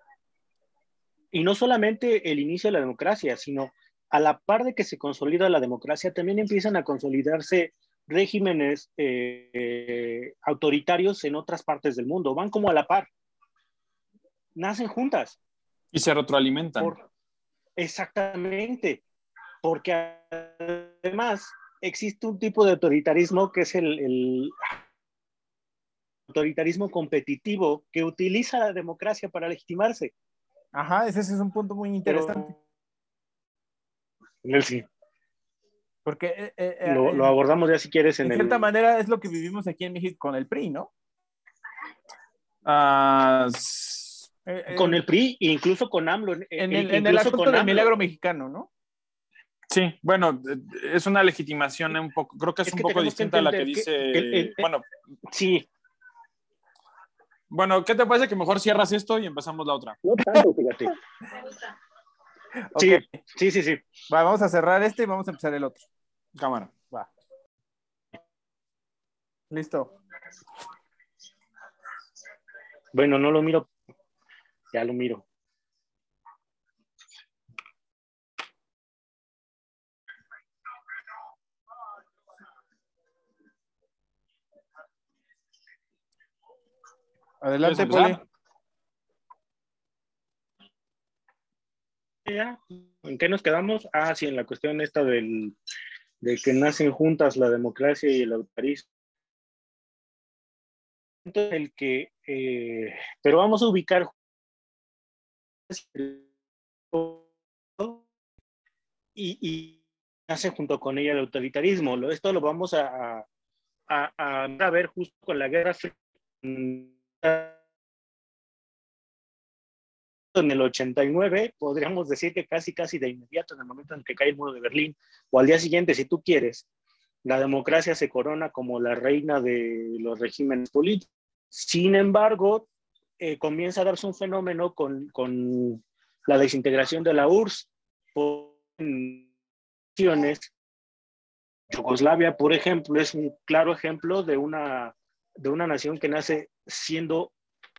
Y no solamente el inicio de la democracia, sino a la par de que se consolida la democracia, también empiezan a consolidarse regímenes eh, autoritarios en otras partes del mundo. Van como a la par. Nacen juntas. Y se retroalimentan. exactamente. Porque además existe un tipo de autoritarismo que es el autoritarismo competitivo que utiliza la democracia para legitimarse. Ajá, ese es un punto muy interesante. sí. Porque eh, eh, eh, lo, abordamos ya si quieres en, en cierta manera es lo que vivimos aquí en México con el PRI, ¿no? Ah, con el PRI e incluso con AMLO. En el, en el asunto del milagro mexicano, ¿no? Sí, bueno, es una legitimación un poco, creo que es, un poco distinta a la que, dice, bueno, sí, bueno, ¿qué te parece que mejor cierras esto y empezamos la otra? No tanto, fíjate. <laughs> sí, sí, sí, sí. vamos a cerrar este y vamos a empezar el otro. Cámara. Va. Listo. Bueno, no lo miro. Ya lo miro. Adelante, Poli. ¿En qué nos quedamos? Ah, sí, en la cuestión esta del, de que nacen juntas la democracia y el autoritarismo. El que, eh, pero vamos a ubicar y, y nace junto con ella el autoritarismo. Esto lo vamos a, a, a ver justo con la guerra fría en el 89, podríamos decir que casi, casi de inmediato, en el momento en que cae el muro de Berlín, o al día siguiente, si tú quieres, la democracia se corona como la reina de los regímenes políticos. Sin embargo, eh, comienza a darse un fenómeno con, con, la desintegración de la URSS. Yugoslavia, por ejemplo, es un claro ejemplo de una, de una nación que nace siendo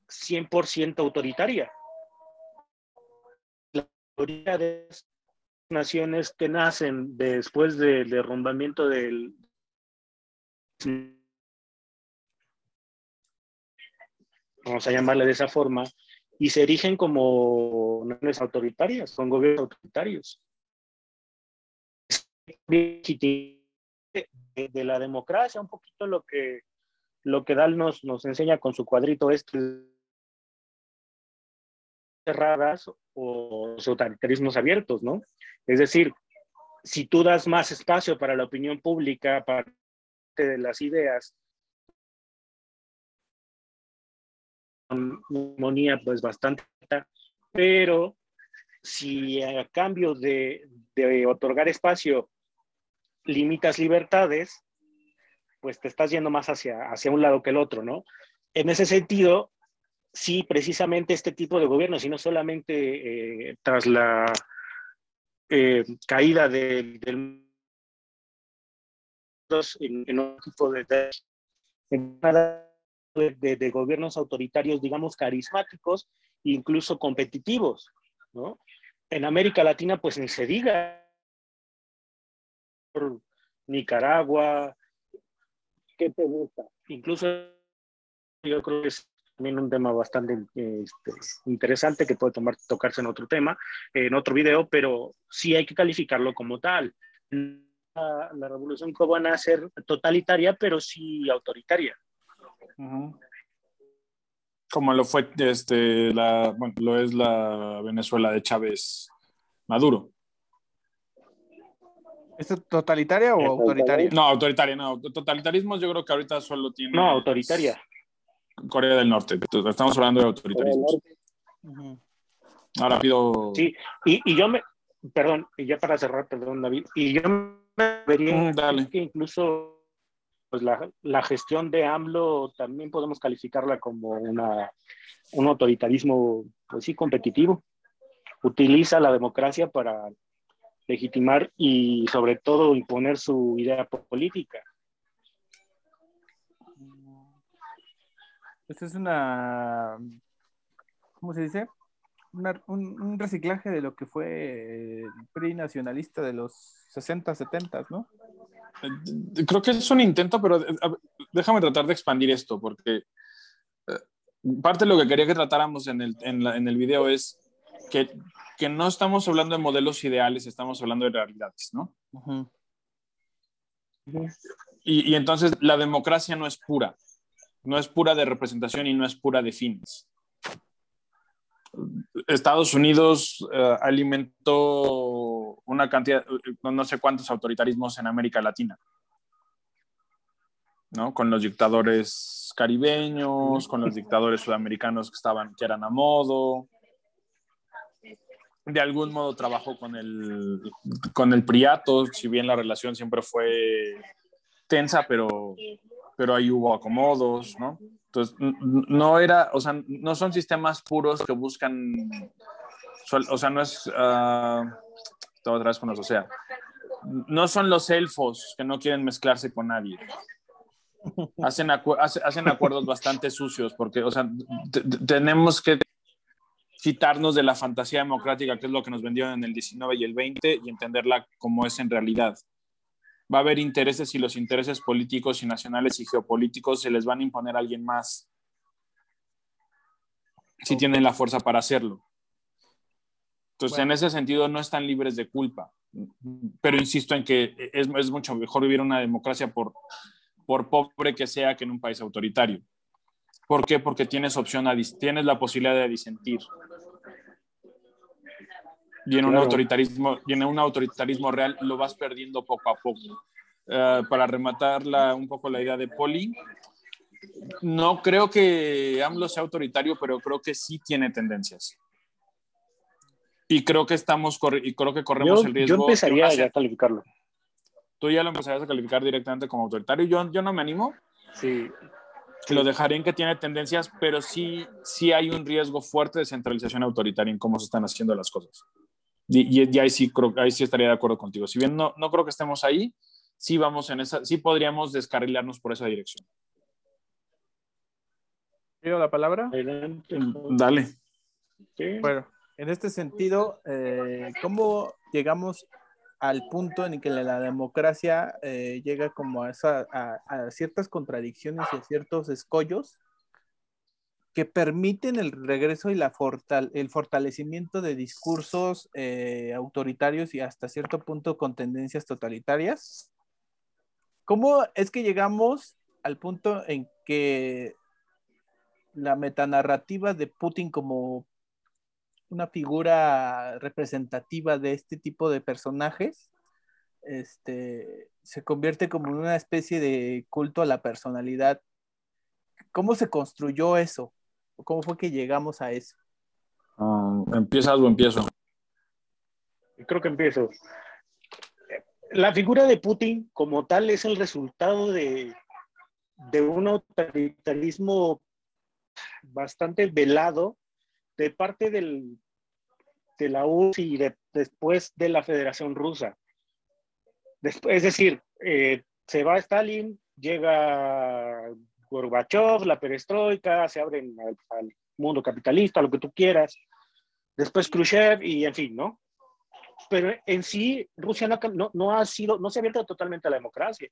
100% autoritaria. La mayoría de naciones que nacen después del derrumbamiento del vamos a llamarle de esa forma, y se erigen como naciones autoritarias, son gobiernos autoritarios. De la democracia, un poquito lo que, lo que Dal nos, nos enseña con su cuadrito este cerradas o autoritarismos abiertos, ¿no? Es decir, si tú das más espacio para la opinión pública, para de las ideas, armonía pues bastante, pero si a cambio de, de otorgar espacio limitas libertades, pues te estás yendo más hacia, hacia un lado que el otro, ¿no? En ese sentido, sí, precisamente este tipo de gobierno, y no solamente eh, tras la eh, caída del en, un tipo de, de, de, gobiernos autoritarios, digamos, carismáticos, incluso competitivos, ¿no? En América Latina, pues ni se diga. Nicaragua, ¿qué te gusta? Incluso yo creo que es también un tema bastante este, interesante que puede tomar, tocarse en otro tema, en otro video, pero sí hay que calificarlo como tal la, revolución cubana a ser totalitaria, pero sí autoritaria. Como lo fue este, la, bueno, lo es la Venezuela de Chávez Maduro. ¿Es totalitaria o autoritaria? No, autoritaria, no. Totalitarismo yo creo que ahorita solo tiene. No, autoritaria. Corea del Norte. Estamos hablando de autoritarismo. Ahora pido. Sí, y, y, yo me. Perdón, y ya para cerrar, perdón, David. Y yo vería mm, que incluso pues la, la, gestión de AMLO también podemos calificarla como una, un autoritarismo, pues sí, competitivo. Utiliza la democracia para legitimar y sobre todo imponer su idea política. Esta es una, ¿cómo se dice? un, reciclaje de lo que fue el PRI nacionalista de los 60, 70, ¿no? Eh, creo que es un intento, pero eh, déjame tratar de expandir esto, porque eh, parte de lo que quería que tratáramos en el, en, en el video es que, que, no estamos hablando de modelos ideales, estamos hablando de realidades, ¿no? y, y entonces la democracia no es pura, no es pura de representación y no es pura de fines. Estados Unidos eh, alimentó una cantidad, no sé cuántos autoritarismos en América Latina, ¿no? Con los dictadores caribeños, con los dictadores sudamericanos que estaban, que eran a modo. De algún modo trabajó con el, con el Priato, si bien la relación siempre fue tensa, pero, pero ahí hubo acomodos, ¿no? Entonces, no era, o sea, no son sistemas puros que buscan, o sea, no es, uh, otra vez con los, o sea, no son los elfos que no quieren mezclarse con nadie. <laughs> Hacen, hacen acuerdos bastante sucios porque, o sea, tenemos que quitarnos de la fantasía democrática, que es lo que nos vendieron en el 19 y el 20, y entenderla como es en realidad va a haber intereses y los intereses políticos y nacionales y geopolíticos se les van a imponer a alguien más si tienen la fuerza para hacerlo. Entonces, en ese sentido, no están libres de culpa. Pero insisto en que es, es, mucho mejor vivir una democracia por, por pobre que sea que en un país autoritario. ¿Por qué? Porque tienes opción a, tienes la posibilidad de disentir. Y en un autoritarismo, y en un autoritarismo real lo vas perdiendo poco a poco. Uh, para rematar la, un poco la idea de Poli, no creo que AMLO sea autoritario, pero creo que sí tiene tendencias. Y creo que estamos y creo que corremos el riesgo. Yo empezaría ya a calificarlo. Tú ya lo empezarías a calificar directamente como autoritario. Yo, yo no me animo. Sí. Lo dejaría en que tiene tendencias, pero sí, sí hay un riesgo fuerte de centralización autoritaria en cómo se están haciendo las cosas. Y, y, ahí, sí creo, ahí sí estaría de acuerdo contigo. Si bien no, no creo que estemos ahí, sí vamos en esa, sí podríamos descarrilarnos por esa dirección. ¿Pido la palabra? Dale. Bueno, en este sentido, eh, ¿cómo llegamos al punto en que la, democracia eh, llega como a, ciertas contradicciones y a ciertos escollos que permiten el regreso y la el fortalecimiento de discursos eh, autoritarios y hasta cierto punto con tendencias totalitarias. ¿Cómo es que llegamos al punto en que la metanarrativa de Putin como una figura representativa de este tipo de personajes este, se convierte como en una especie de culto a la personalidad? ¿Cómo se construyó eso? ¿Cómo fue que llegamos a eso? Um, ¿Empiezas o empiezo? Creo que empiezo. La figura de Putin como tal es el resultado de, de un autoritarismo bastante velado de parte del, de la URSS y después de la Federación Rusa. Después, es decir, eh, se va Stalin, llega Gorbachev, la perestroika, se abren al, mundo capitalista, lo que tú quieras. Después Khrushchev y en fin, ¿no? Pero en sí, Rusia no, no, ha sido, no se ha abierto totalmente a la democracia.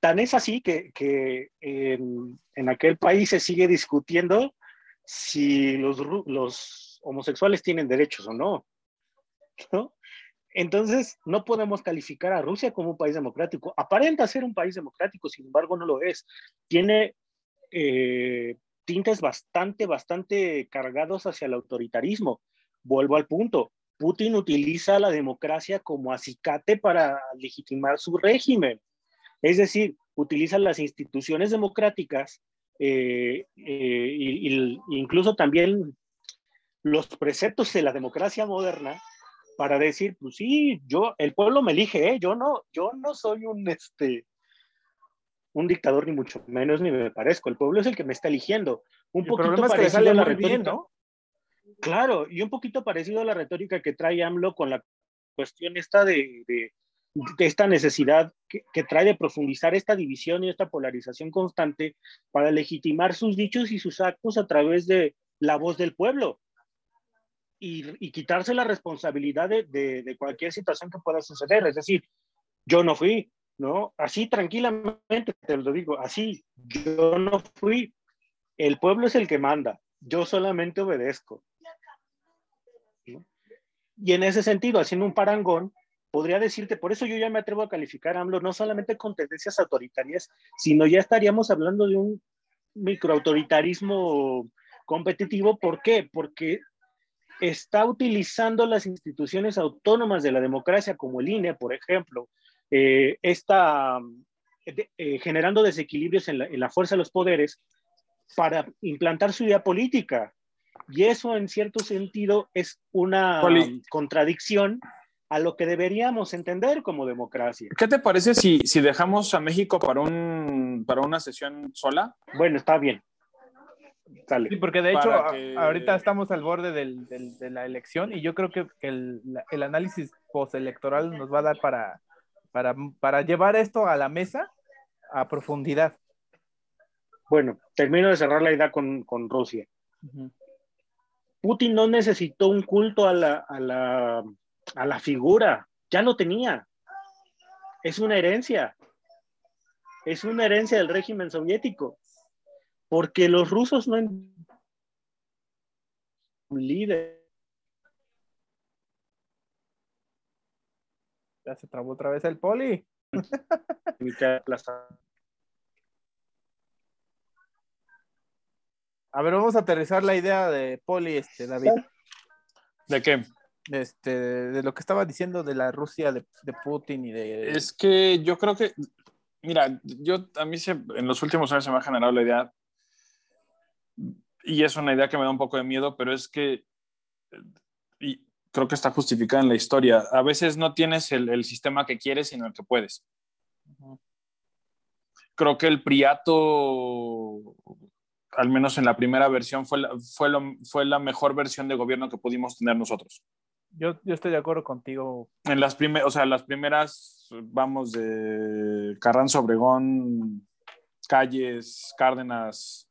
Tan es así que, que en, en, aquel país se sigue discutiendo si los, los homosexuales tienen derechos o no. Entonces, no podemos calificar a Rusia como un país democrático. Aparenta ser un país democrático, sin embargo, no lo es. Tiene eh, tintes bastante, bastante cargados hacia el autoritarismo. Vuelvo al punto. Putin utiliza la democracia como acicate para legitimar su régimen. Es decir, utiliza las instituciones democráticas e incluso también los preceptos de la democracia moderna para decir, pues sí, yo, el pueblo me elige, ¿eh? yo no, yo no soy un, este, un dictador ni mucho menos ni me parezco. El pueblo es el que me está eligiendo. Un poquito parecido a la retórica. ¿no? Claro, y un poquito parecido a la retórica que trae AMLO con la cuestión esta de, de, esta necesidad que, trae de profundizar esta división y esta polarización constante para legitimar sus dichos y sus actos a través de la voz del pueblo. Y, quitarse la responsabilidad de, de, cualquier situación que pueda suceder. Es decir, yo no fui, ¿no? Así tranquilamente te lo digo, así, yo no fui, el pueblo es el que manda, yo solamente obedezco. Y en ese sentido, haciendo un parangón, podría decirte, por eso yo ya me atrevo a calificar a AMLO no solamente con tendencias autoritarias, sino ya estaríamos hablando de un microautoritarismo competitivo. ¿Por qué? Porque está utilizando las instituciones autónomas de la democracia, como el INE, por ejemplo, eh, está eh, generando desequilibrios en la, fuerza de los poderes para implantar su idea política. Y eso, en cierto sentido, es una contradicción a lo que deberíamos entender como democracia. ¿Qué te parece si, si dejamos a México para, un, para una sesión sola? Bueno, está bien. Sí, porque de hecho ahorita estamos al borde del, de la elección y yo creo que el, el análisis postelectoral nos va a dar para, para, para llevar esto a la mesa a profundidad. Bueno, termino de cerrar la idea con, con Rusia. Putin no necesitó un culto a la, a, la, a la figura, ya lo tenía. Es una herencia. Es una herencia del régimen soviético. Porque los rusos no un líder Ya se trabó otra vez el poli. <laughs> A ver, vamos a aterrizar la idea de Poli, este, David. ¿De qué? Este, de lo que estaba diciendo de la Rusia, de, Putin y de... Es que yo creo que, mira, yo a mí se, en los últimos años se me ha generado la idea, y es una idea que me da un poco de miedo, pero es que, y creo que está justificada en la historia. A veces no tienes el, sistema que quieres, sino el que puedes. Creo que el Priato, al menos en la primera versión, fue la, fue, fue la mejor versión de gobierno que pudimos tener nosotros. Yo, yo estoy de acuerdo contigo. En las primeras, o sea, las primeras, vamos de Carranza Obregón, Calles, Cárdenas,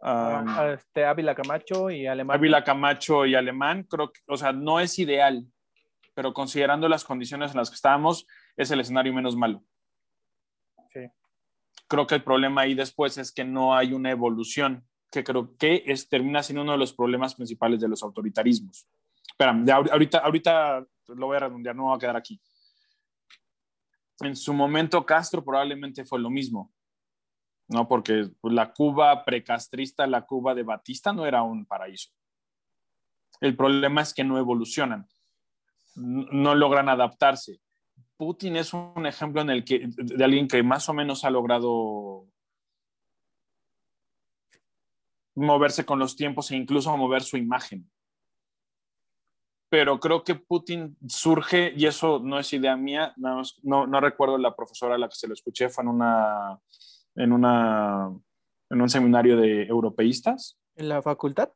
um, este, Ávila Camacho y Alemán. Ávila Camacho y Alemán, creo que, o sea, no es ideal, pero considerando las condiciones en las que estábamos, es el escenario menos malo. Sí. Creo que el problema ahí después es que no hay una evolución, que creo que es, termina siendo uno de los problemas principales de los autoritarismos. Espera, ahorita, ahorita lo voy a redondear, no va a quedar aquí. En su momento Castro probablemente fue lo mismo, ¿no? Porque la Cuba precastrista, la Cuba de Batista no era un paraíso. El problema es que no evolucionan, no logran adaptarse. Putin es un ejemplo en el que, de alguien que más o menos ha logrado moverse con los tiempos e incluso mover su imagen pero creo que Putin surge, y eso no es idea mía, no, no, recuerdo la profesora a la que se lo escuché, fue en, una, en, una, en un seminario de europeístas. ¿En la facultad?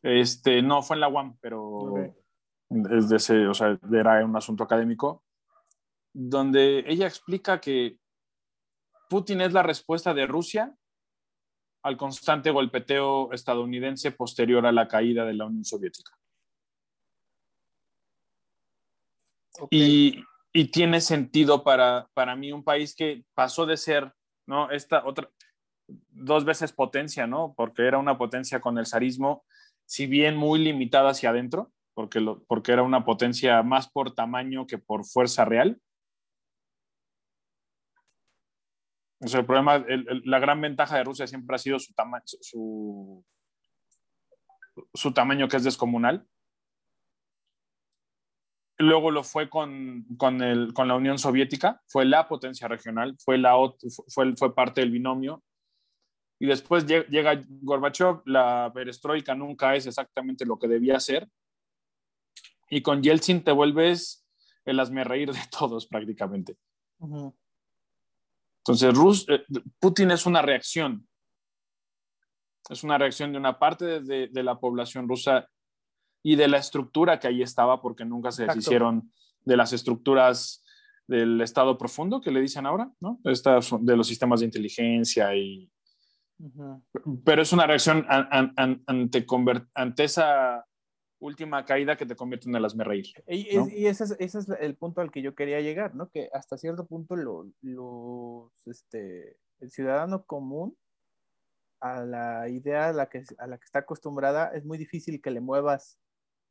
Este, no, fue en la UAM, pero es de ese, o sea, era un asunto académico, donde ella explica que Putin es la respuesta de Rusia al constante golpeteo estadounidense posterior a la caída de la Unión Soviética. Y, tiene sentido para, para mí un país que pasó de ser, ¿no? Esta otra, dos veces potencia, ¿no? Porque era una potencia con el zarismo, si bien muy limitada hacia adentro, porque, lo, porque era una potencia más por tamaño que por fuerza real. O sea, el problema, la gran ventaja de Rusia siempre ha sido su, su, su tamaño que es descomunal luego lo fue con, con, el, con, la Unión Soviética, fue la potencia regional, fue, la, fue, fue parte del binomio. Y después llega Gorbachev, la perestroika nunca es exactamente lo que debía ser. Y con Yeltsin te vuelves el reír de todos prácticamente. Entonces, Rus, eh, Putin es una reacción. Es una reacción de una parte de, de la población rusa y de la estructura que ahí estaba, porque nunca se deshicieron de las estructuras del Estado profundo, que le dicen ahora, ¿no? de los sistemas de inteligencia y... Pero es una reacción ante, ante esa última caída que te convierte en el asme reír. Y, ese, es, el punto al que yo quería llegar, ¿no? Que hasta cierto punto lo, este, el ciudadano común a la idea a la, que, a la que está acostumbrada es muy difícil que le muevas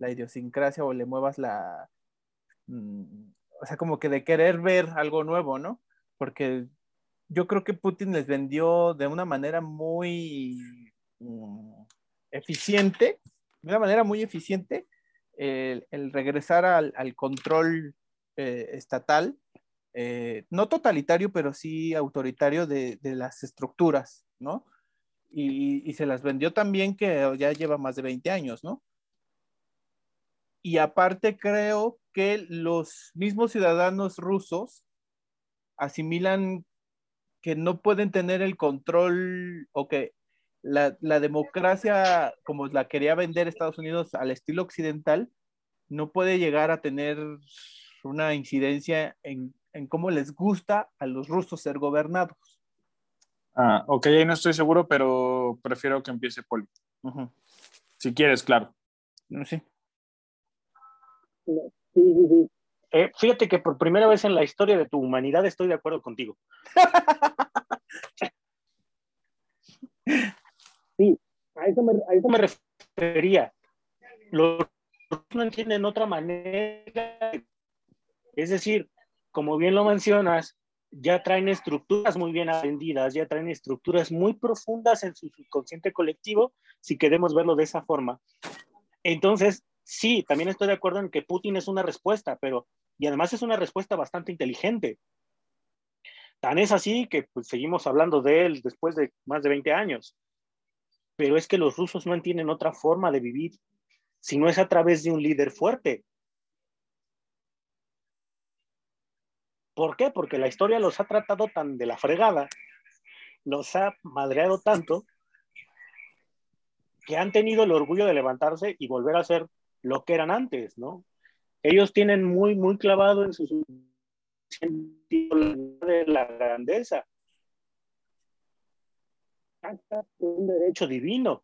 la idiosincrasia o le muevas la, mm, o sea, como que de querer ver algo nuevo, ¿no? Porque yo creo que Putin les vendió de una manera muy mm, eficiente, de una manera muy eficiente, el, regresar al, control eh, estatal, eh, no totalitario, pero sí autoritario de, las estructuras, ¿no? Y, y, se las vendió también que ya lleva más de 20 años, ¿no? Y aparte creo que los mismos ciudadanos rusos asimilan que no pueden tener el control o que la, democracia como la quería vender Estados Unidos al estilo occidental no puede llegar a tener una incidencia en, cómo les gusta a los rusos ser gobernados. Ah, ok, ahí no estoy seguro, pero prefiero que empiece Poli. Si quieres, claro. No, sí. Eh, fíjate que por primera vez en la historia de tu humanidad estoy de acuerdo contigo. <laughs> sí, a eso me, a eso me refería. Los no entienden otra manera. Es decir, como bien lo mencionas, ya traen estructuras muy bien aprendidas, ya traen estructuras muy profundas en su subconsciente colectivo, si queremos verlo de esa forma. Entonces, sí, también estoy de acuerdo en que Putin es una respuesta, pero, y además es una respuesta bastante inteligente. Tan es así que pues, seguimos hablando de él después de más de 20 años. Pero es que los rusos no entienden otra forma de vivir si no es a través de un líder fuerte. ¿Por qué? Porque la historia los ha tratado tan de la fregada, los ha madreado tanto, que han tenido el orgullo de levantarse y volver a ser lo que eran antes, ¿no? Ellos tienen muy, muy clavado en su sentido de la grandeza. Un derecho divino.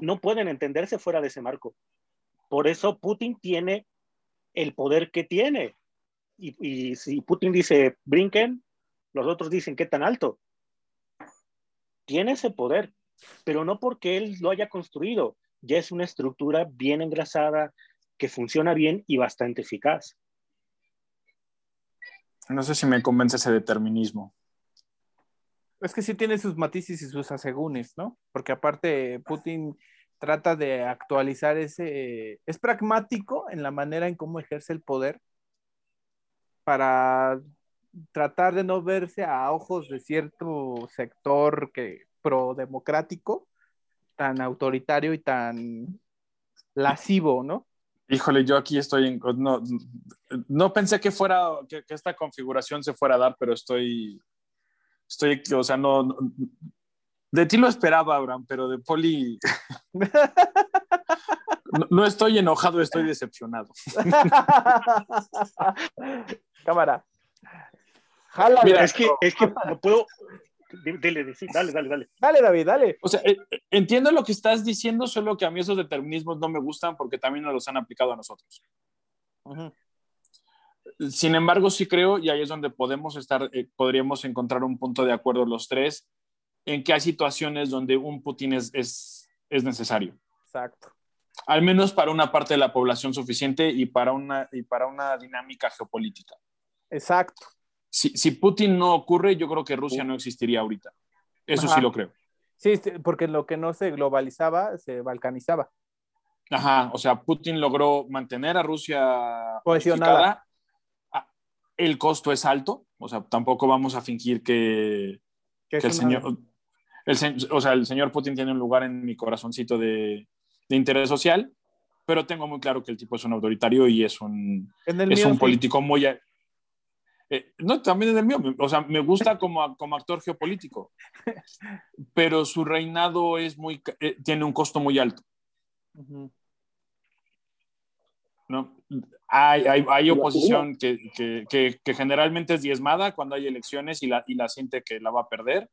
No pueden entenderse fuera de ese marco. Por eso Putin tiene el poder que tiene. Y, y si Putin dice brinquen, los otros dicen qué tan alto. Tiene ese poder, pero no porque él lo haya construido. Ya es una estructura bien engrasada, que funciona bien y bastante eficaz. No sé si me convence ese determinismo. Es que sí tiene sus matices y sus asegúnes, ¿no? Porque aparte Putin trata de actualizar ese, es pragmático en la manera en cómo ejerce el poder para tratar de no verse a ojos de cierto sector que pro democrático tan autoritario y tan lascivo, ¿no? Híjole, yo aquí estoy en. No, no pensé que fuera, que, esta configuración se fuera a dar, pero estoy. Estoy, o sea, no, de ti lo esperaba, Abraham, pero de Poli. <laughs> no, estoy enojado, estoy decepcionado. <laughs> Cámara. Mira, es que, es que no puedo, Dale, dale, dale, dale. Dale, David, dale. O sea, eh, entiendo lo que estás diciendo, solo que a mí esos determinismos no me gustan porque también nos los han aplicado a nosotros. Sin embargo, sí creo, y ahí es donde podemos estar, eh, podríamos encontrar un punto de acuerdo los tres, en que hay situaciones donde un Putin es, es, es necesario. Exacto. Al menos para una parte de la población suficiente y para una, y para una dinámica geopolítica. Exacto si, Putin no ocurre, yo creo que Rusia no existiría ahorita. Eso sí lo creo. Sí, porque lo que no se globalizaba, se balcanizaba. Ajá, o sea, Putin logró mantener a Rusia cohesionada. Ah, el costo es alto, o sea, tampoco vamos a fingir que, el señor, o sea, el señor Putin tiene un lugar en mi corazoncito de, interés social, pero tengo muy claro que el tipo es un autoritario y es un, es un político muy, eh, no, también es el mío. O sea, me gusta como, como actor geopolítico, pero su reinado es muy, eh, tiene un costo muy alto. ¿No? Hay, hay, hay oposición que, que, que, generalmente es diezmada cuando hay elecciones y la, y la siente que la va a perder.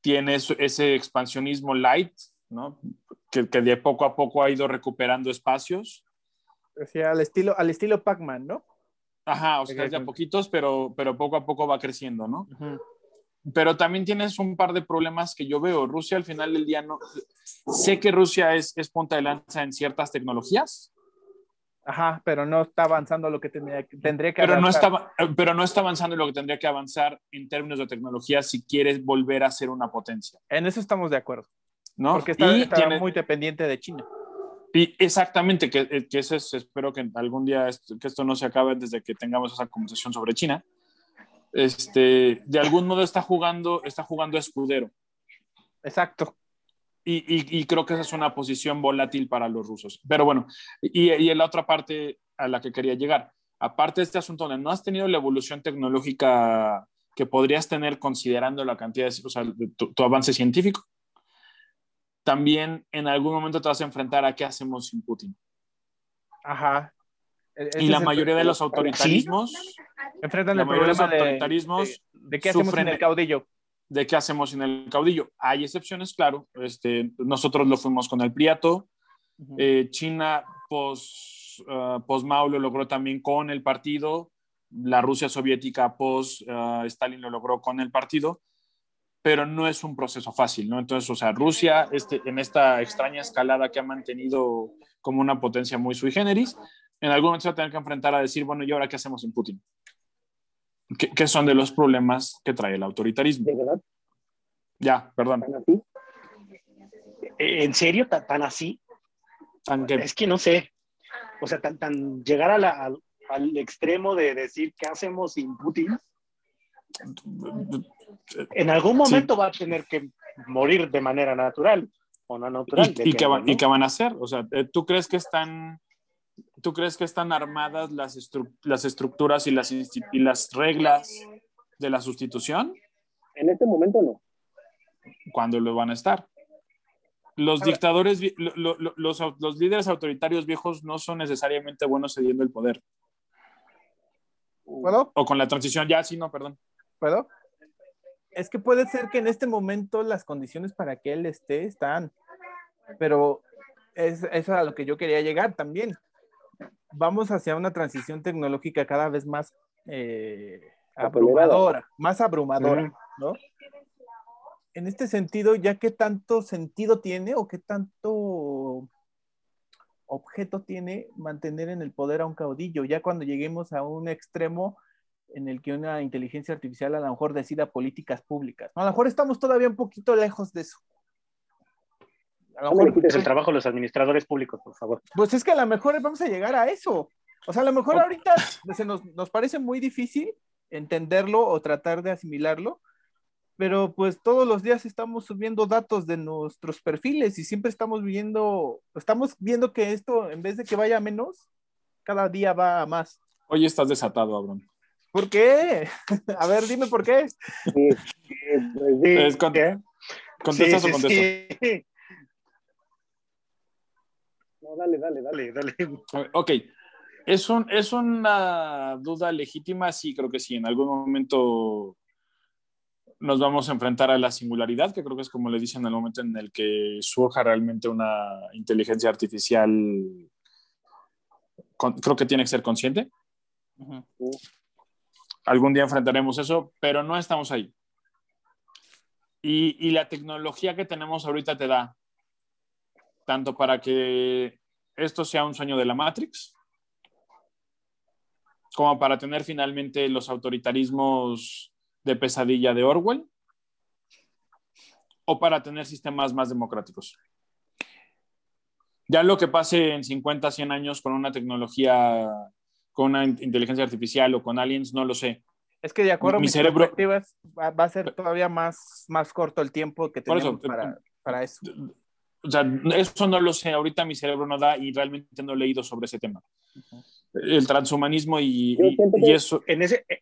Tiene ese expansionismo light, ¿no? que, de poco a poco ha ido recuperando espacios. al estilo, al estilo Pac-Man, ¿no? Ajá, o sea, ya poquitos, pero, pero poco a poco va creciendo, ¿no? Pero también tienes un par de problemas que yo veo. Rusia al final del día no... Sé que Rusia es, es punta de lanza en ciertas tecnologías. Ajá, pero no está avanzando lo que tendría, tendría que pero avanzar. No está, pero no está avanzando lo que tendría que avanzar en términos de tecnología si quieres volver a ser una potencia. En eso estamos de acuerdo. ¿no? Porque está, está muy dependiente de China. Y exactamente, que, eh, que eso es, espero que algún día esto, que esto no se acabe desde que tengamos esa conversación sobre China. Este, de algún modo está jugando, está jugando escudero. Exacto. Y, y, y, creo que esa es una posición volátil para los rusos. Pero bueno, y, y en la otra parte a la que quería llegar, aparte de este asunto donde no has tenido la evolución tecnológica que podrías tener considerando la cantidad de, o sea, tu avance científico, también en algún momento te vas a enfrentar a qué hacemos sin Putin. Ajá. E-, y la mayoría de los autoritarismos enfrentan el problema de, autoritarismos de, qué hacemos sin el caudillo. De qué hacemos sin el caudillo. Hay excepciones, claro. Este, nosotros lo fuimos con el Priato. Eh, China post, uh, post Mao lo logró también con el partido. La Rusia soviética post uh, Stalin lo logró con el partido pero no es un proceso fácil, ¿no? Entonces, o sea, Rusia este, en esta extraña escalada que ha mantenido como una potencia muy sui generis, en algún momento se va a tener que enfrentar a decir, bueno, ¿y ahora qué hacemos en Putin? ¿Qué, son de los problemas que trae el autoritarismo? Ya, perdón. ¿En serio? ¿Tan, así? Es que no sé. O sea, tan, tan llegar al, al extremo de decir qué hacemos sin Putin en algún momento va a tener que morir de manera natural o no natural. ¿Y, qué, van a hacer? O sea, eh, ¿tú crees que están, tú crees que están armadas las, las estructuras y las, y las reglas de la sustitución? En este momento no. ¿Cuándo lo van a estar? los dictadores, los, los, líderes autoritarios viejos no son necesariamente buenos cediendo el poder. ¿Puedo? O con la transición, ya, sí, no, perdón. ¿Puedo? Es que puede ser que en este momento las condiciones para que él esté están, pero es, es a lo que yo quería llegar también. Vamos hacia una transición tecnológica cada vez más eh, abrumadora, más abrumadora, ¿no? En este sentido, ya qué tanto sentido tiene o qué tanto objeto tiene mantener en el poder a un caudillo, ya cuando lleguemos a un extremo en el que una inteligencia artificial a lo mejor decida políticas públicas. A lo mejor estamos todavía un poquito lejos de eso. A lo mejor es el trabajo de los administradores públicos, por favor. Pues es que a lo mejor vamos a llegar a eso. O sea, a lo mejor ahorita se nos, nos parece muy difícil entenderlo o tratar de asimilarlo, pero pues todos los días estamos subiendo datos de nuestros perfiles y siempre estamos viendo, estamos viendo que esto, en vez de que vaya a menos, cada día va a más. Hoy estás desatado, Abrón. ¿Por qué? <laughs> A ver, dime por qué. Sí, sí, ¿Contestas o contestas? No, dale, dale, dale, dale. Ok, ¿Es, ¿Es una duda legítima? Sí, creo que sí. En algún momento nos vamos a enfrentar a la singularidad, que creo que es como le dicen en el momento en el que surja realmente una inteligencia artificial, creo que tiene que ser consciente. Algún día enfrentaremos eso, pero no estamos ahí. Y, y la tecnología que tenemos ahorita te da tanto para que esto sea un sueño de la Matrix, como para tener finalmente los autoritarismos de pesadilla de Orwell, o para tener sistemas más democráticos. Ya lo que pase en 50, 100 años con una tecnología, con una inteligencia artificial o con aliens, no lo sé. Es que de acuerdo a mis cerebro... perspectivas, va, a ser todavía más, más corto el tiempo que tenemos para, para, eso. O sea, eso no lo sé, ahorita mi cerebro no da y realmente no he leído sobre ese tema el transhumanismo y, eso. En ese, eh,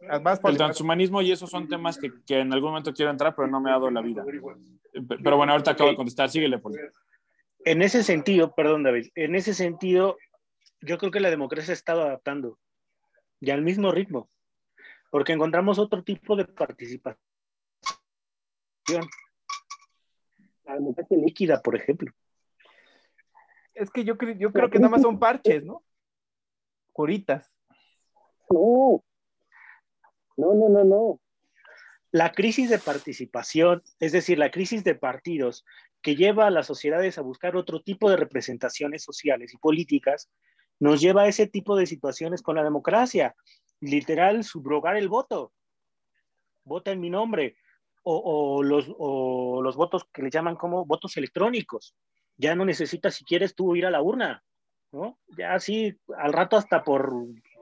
el transhumanismo y eso son temas que, que, en algún momento quiero entrar, pero no me ha dado la vida. Pero bueno, ahorita acabo de contestar, síguele. Por en ese sentido, perdón David, en ese sentido, yo creo que la democracia ha estado adaptando y al mismo ritmo, porque encontramos otro tipo de participación. La democracia líquida, por ejemplo. Es que yo, yo creo que nada más son parches, ¿no? Curitas. No. No, no, no, no. La crisis de participación, es decir, la crisis de partidos que lleva a las sociedades a buscar otro tipo de representaciones sociales y políticas, nos lleva a ese tipo de situaciones con la democracia. Literal, subrogar el voto. Vota en mi nombre. O, los, o los votos que le llaman como votos electrónicos ya no necesitas, si quieres tú, ir a la urna, ¿no? Ya así, al rato hasta por,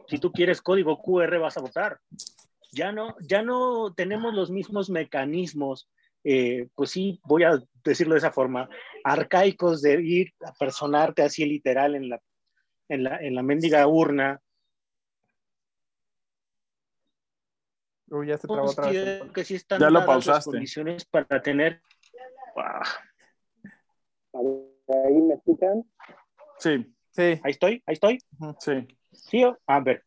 si tú quieres código QR vas a votar. Ya no, ya no tenemos los mismos mecanismos, eh, pues sí, voy a decirlo de esa forma, arcaicos de ir a personarte así literal en la, en la, en la mendiga urna. Uy, ya se trabó otra vez. Que sí están ya lo pausaste. condiciones para tener... ¿Ahí me escuchan? Sí. Sí. Ahí estoy, ahí estoy. Sí. Sí, a ver.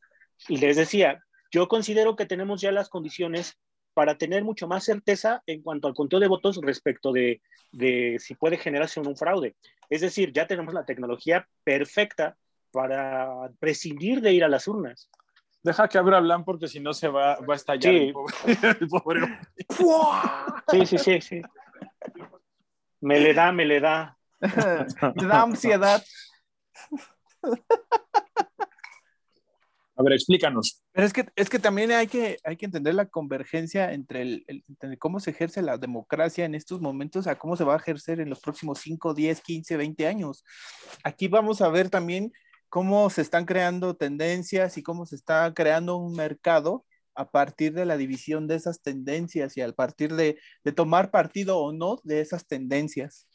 Les decía, yo considero que tenemos ya las condiciones para tener mucho más certeza en cuanto al conteo de votos respecto de, de si puede generarse un fraude. Es decir, ya tenemos la tecnología perfecta para prescindir de ir a las urnas. Deja que abra Blan porque si no se va, va a estallar sí. el pobre. Sí, sí, sí, sí. Me le da, me le da. <laughs> Me da ansiedad. A ver, explícanos. Pero es que, es que también hay que, hay que entender la convergencia entre, el, cómo se ejerce la democracia en estos momentos a cómo se va a ejercer en los próximos 5, 10, 15, 20 años. Aquí vamos a ver también cómo se están creando tendencias y cómo se está creando un mercado a partir de la división de esas tendencias y a partir de, de tomar partido o no de esas tendencias.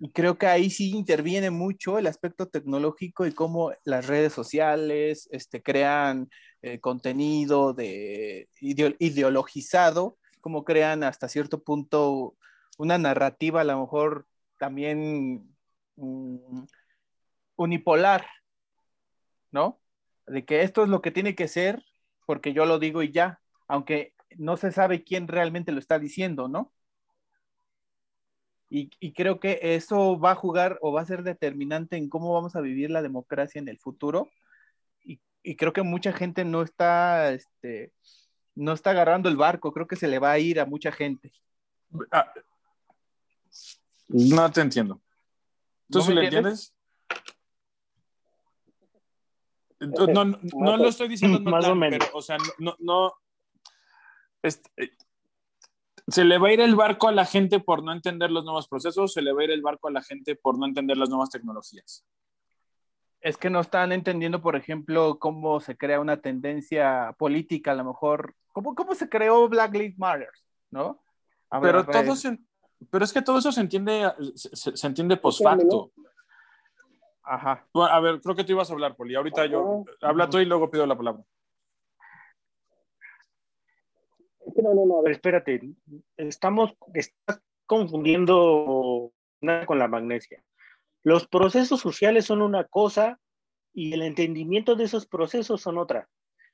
Y creo que ahí sí interviene mucho el aspecto tecnológico y cómo las redes sociales este, crean eh, contenido de ideologizado, cómo crean hasta cierto punto una narrativa a lo mejor también mm, unipolar, ¿no? De que esto es lo que tiene que ser porque yo lo digo y ya, aunque no se sabe quién realmente lo está diciendo, ¿no? Y, y, creo que eso va a jugar o va a ser determinante en cómo vamos a vivir la democracia en el futuro. Y, y creo que mucha gente no está, este, no está agarrando el barco, creo que se le va a ir a mucha gente. Ah, no te entiendo. ¿Tú ¿No sí le entiendes? No, <laughs> no, no, lo estoy diciendo <laughs> no tan, pero, o sea, no, no este, se le va a ir el barco a la gente por no entender los nuevos procesos, se le va a ir el barco a la gente por no entender las nuevas tecnologías. Es que no están entendiendo, por ejemplo, cómo se crea una tendencia política, a lo mejor, cómo, cómo se creó Black Lives Matter, ¿no? pero todo se, pero es que todo eso se entiende, se, se entiende post facto. Ajá. a ver, creo que tú ibas a hablar, Poli. Ahorita yo, habla tú y luego pido la palabra. No, no, no, a ver, espérate. Estamos, estás confundiendo con la magnesia. Los procesos sociales son una cosa y el entendimiento de esos procesos son otra.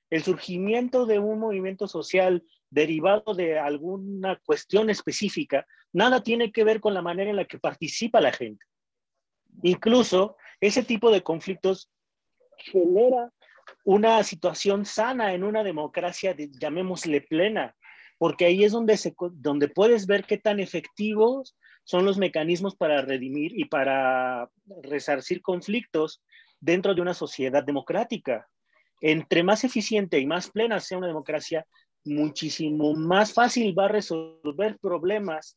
El surgimiento de un movimiento social derivado de alguna cuestión específica, nada tiene que ver con la manera en la que participa la gente. Incluso ese tipo de conflictos genera una situación sana en una democracia, llamémosle plena, porque ahí es donde, se, donde puedes ver qué tan efectivos son los mecanismos para redimir y para resarcir conflictos dentro de una sociedad democrática. Entre más eficiente y más plena sea una democracia, muchísimo más fácil va a resolver problemas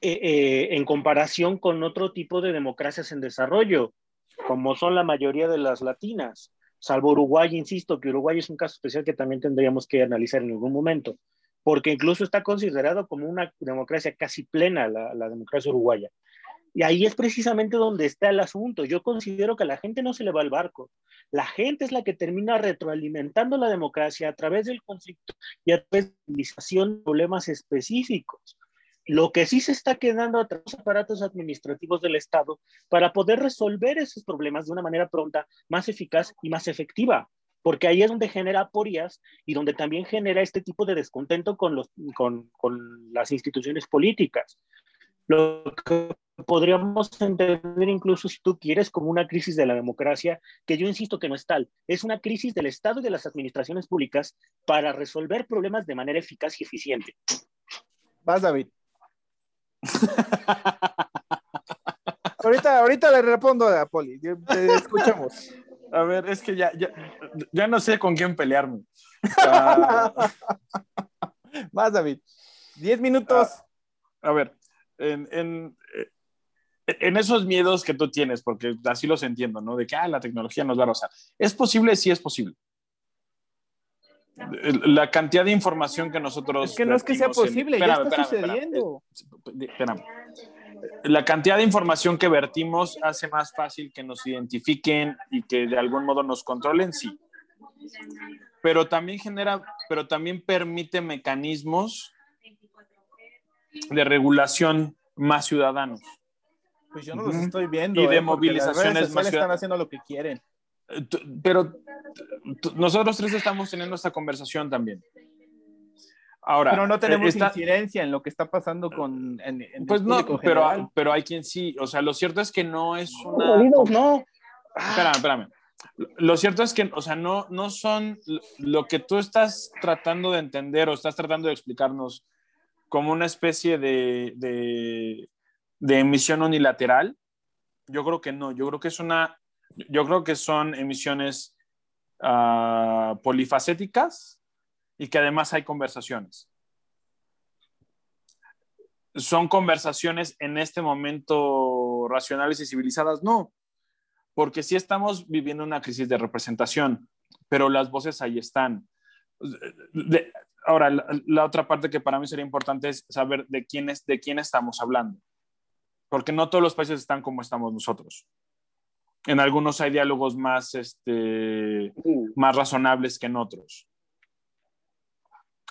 eh, eh, en comparación con otro tipo de democracias en desarrollo, como son la mayoría de las latinas, salvo Uruguay, insisto, que Uruguay es un caso especial que también tendríamos que analizar en algún momento, porque incluso está considerado como una democracia casi plena la, democracia uruguaya. Y ahí es precisamente donde está el asunto. Yo considero que a la gente no se le va el barco. La gente es la que termina retroalimentando la democracia a través del conflicto y a través de la de problemas específicos. Lo que sí se está quedando a los aparatos administrativos del Estado para poder resolver esos problemas de una manera pronta, más eficaz y más efectiva porque ahí es donde genera aporías y donde también genera este tipo de descontento con, los, con, con las instituciones políticas. Lo que podríamos entender incluso, si tú quieres, como una crisis de la democracia, que yo insisto que no es tal. Es una crisis del Estado y de las administraciones públicas para resolver problemas de manera eficaz y eficiente. Vas, David. Ahorita, ahorita le respondo a Poli. Escuchamos. A ver, es que ya, ya, ya no sé con quién pelearme. Uh... <laughs> Vas, David. Diez minutos. Uh, a ver, en, en, en esos miedos que tú tienes, porque así los entiendo, ¿no? De que ah, la tecnología nos va a rozar. ¿Es posible? Sí, es posible. La cantidad de información que nosotros. Es que no es que sea posible, ya está sucediendo. Espérame, La cantidad de información que vertimos hace más fácil que nos identifiquen y que de algún modo nos controlen, sí. Pero también genera, pero también permite mecanismos de regulación más ciudadanos. Pues yo no los estoy viendo. Y de eh, movilizaciones más están haciendo lo que quieren. Eh, pero nosotros tres estamos teniendo esta conversación también. Ahora, pero no tenemos incidencia en lo que está pasando con. pues no, pero, pero hay quien sí. O sea, lo cierto es que no es una. No. Espérame, espérame. Lo cierto es que, o sea, no, no son lo que tú estás tratando de entender o estás tratando de explicarnos como una especie de, de emisión unilateral? Yo creo que no, yo creo que es una, yo creo que son emisiones uh, polifacéticas y que además hay conversaciones. ¿Son conversaciones en este momento racionales y civilizadas? No, porque sí estamos viviendo una crisis de representación, pero las voces ahí están. Ahora, la, la, otra parte que para mí sería importante es saber de quién, es, de quién estamos hablando porque no todos los países están como estamos nosotros. En algunos hay diálogos más, este, más razonables que en otros.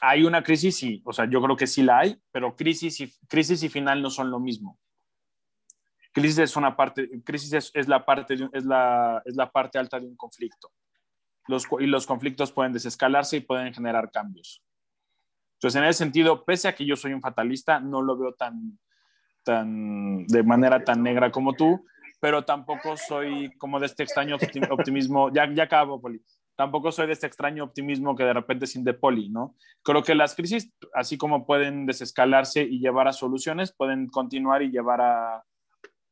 hay una crisis, sí, o sea, yo creo que sí la hay, pero crisis y, crisis y final no son lo mismo. Crisis es una parte, crisis es, la, parte es, la, es la parte alta de un conflicto. Los, y los conflictos pueden desescalarse y pueden generar cambios. Entonces, en ese sentido, pese a que yo soy un fatalista, no lo veo tan, tan de manera tan negra como tú, pero tampoco soy como de este extraño optimismo. Ya, ya acabo, Poli tampoco soy de este extraño optimismo que de repente sin de poli, ¿no? Creo que las crisis, así como pueden desescalarse y llevar a soluciones, pueden continuar y llevar a,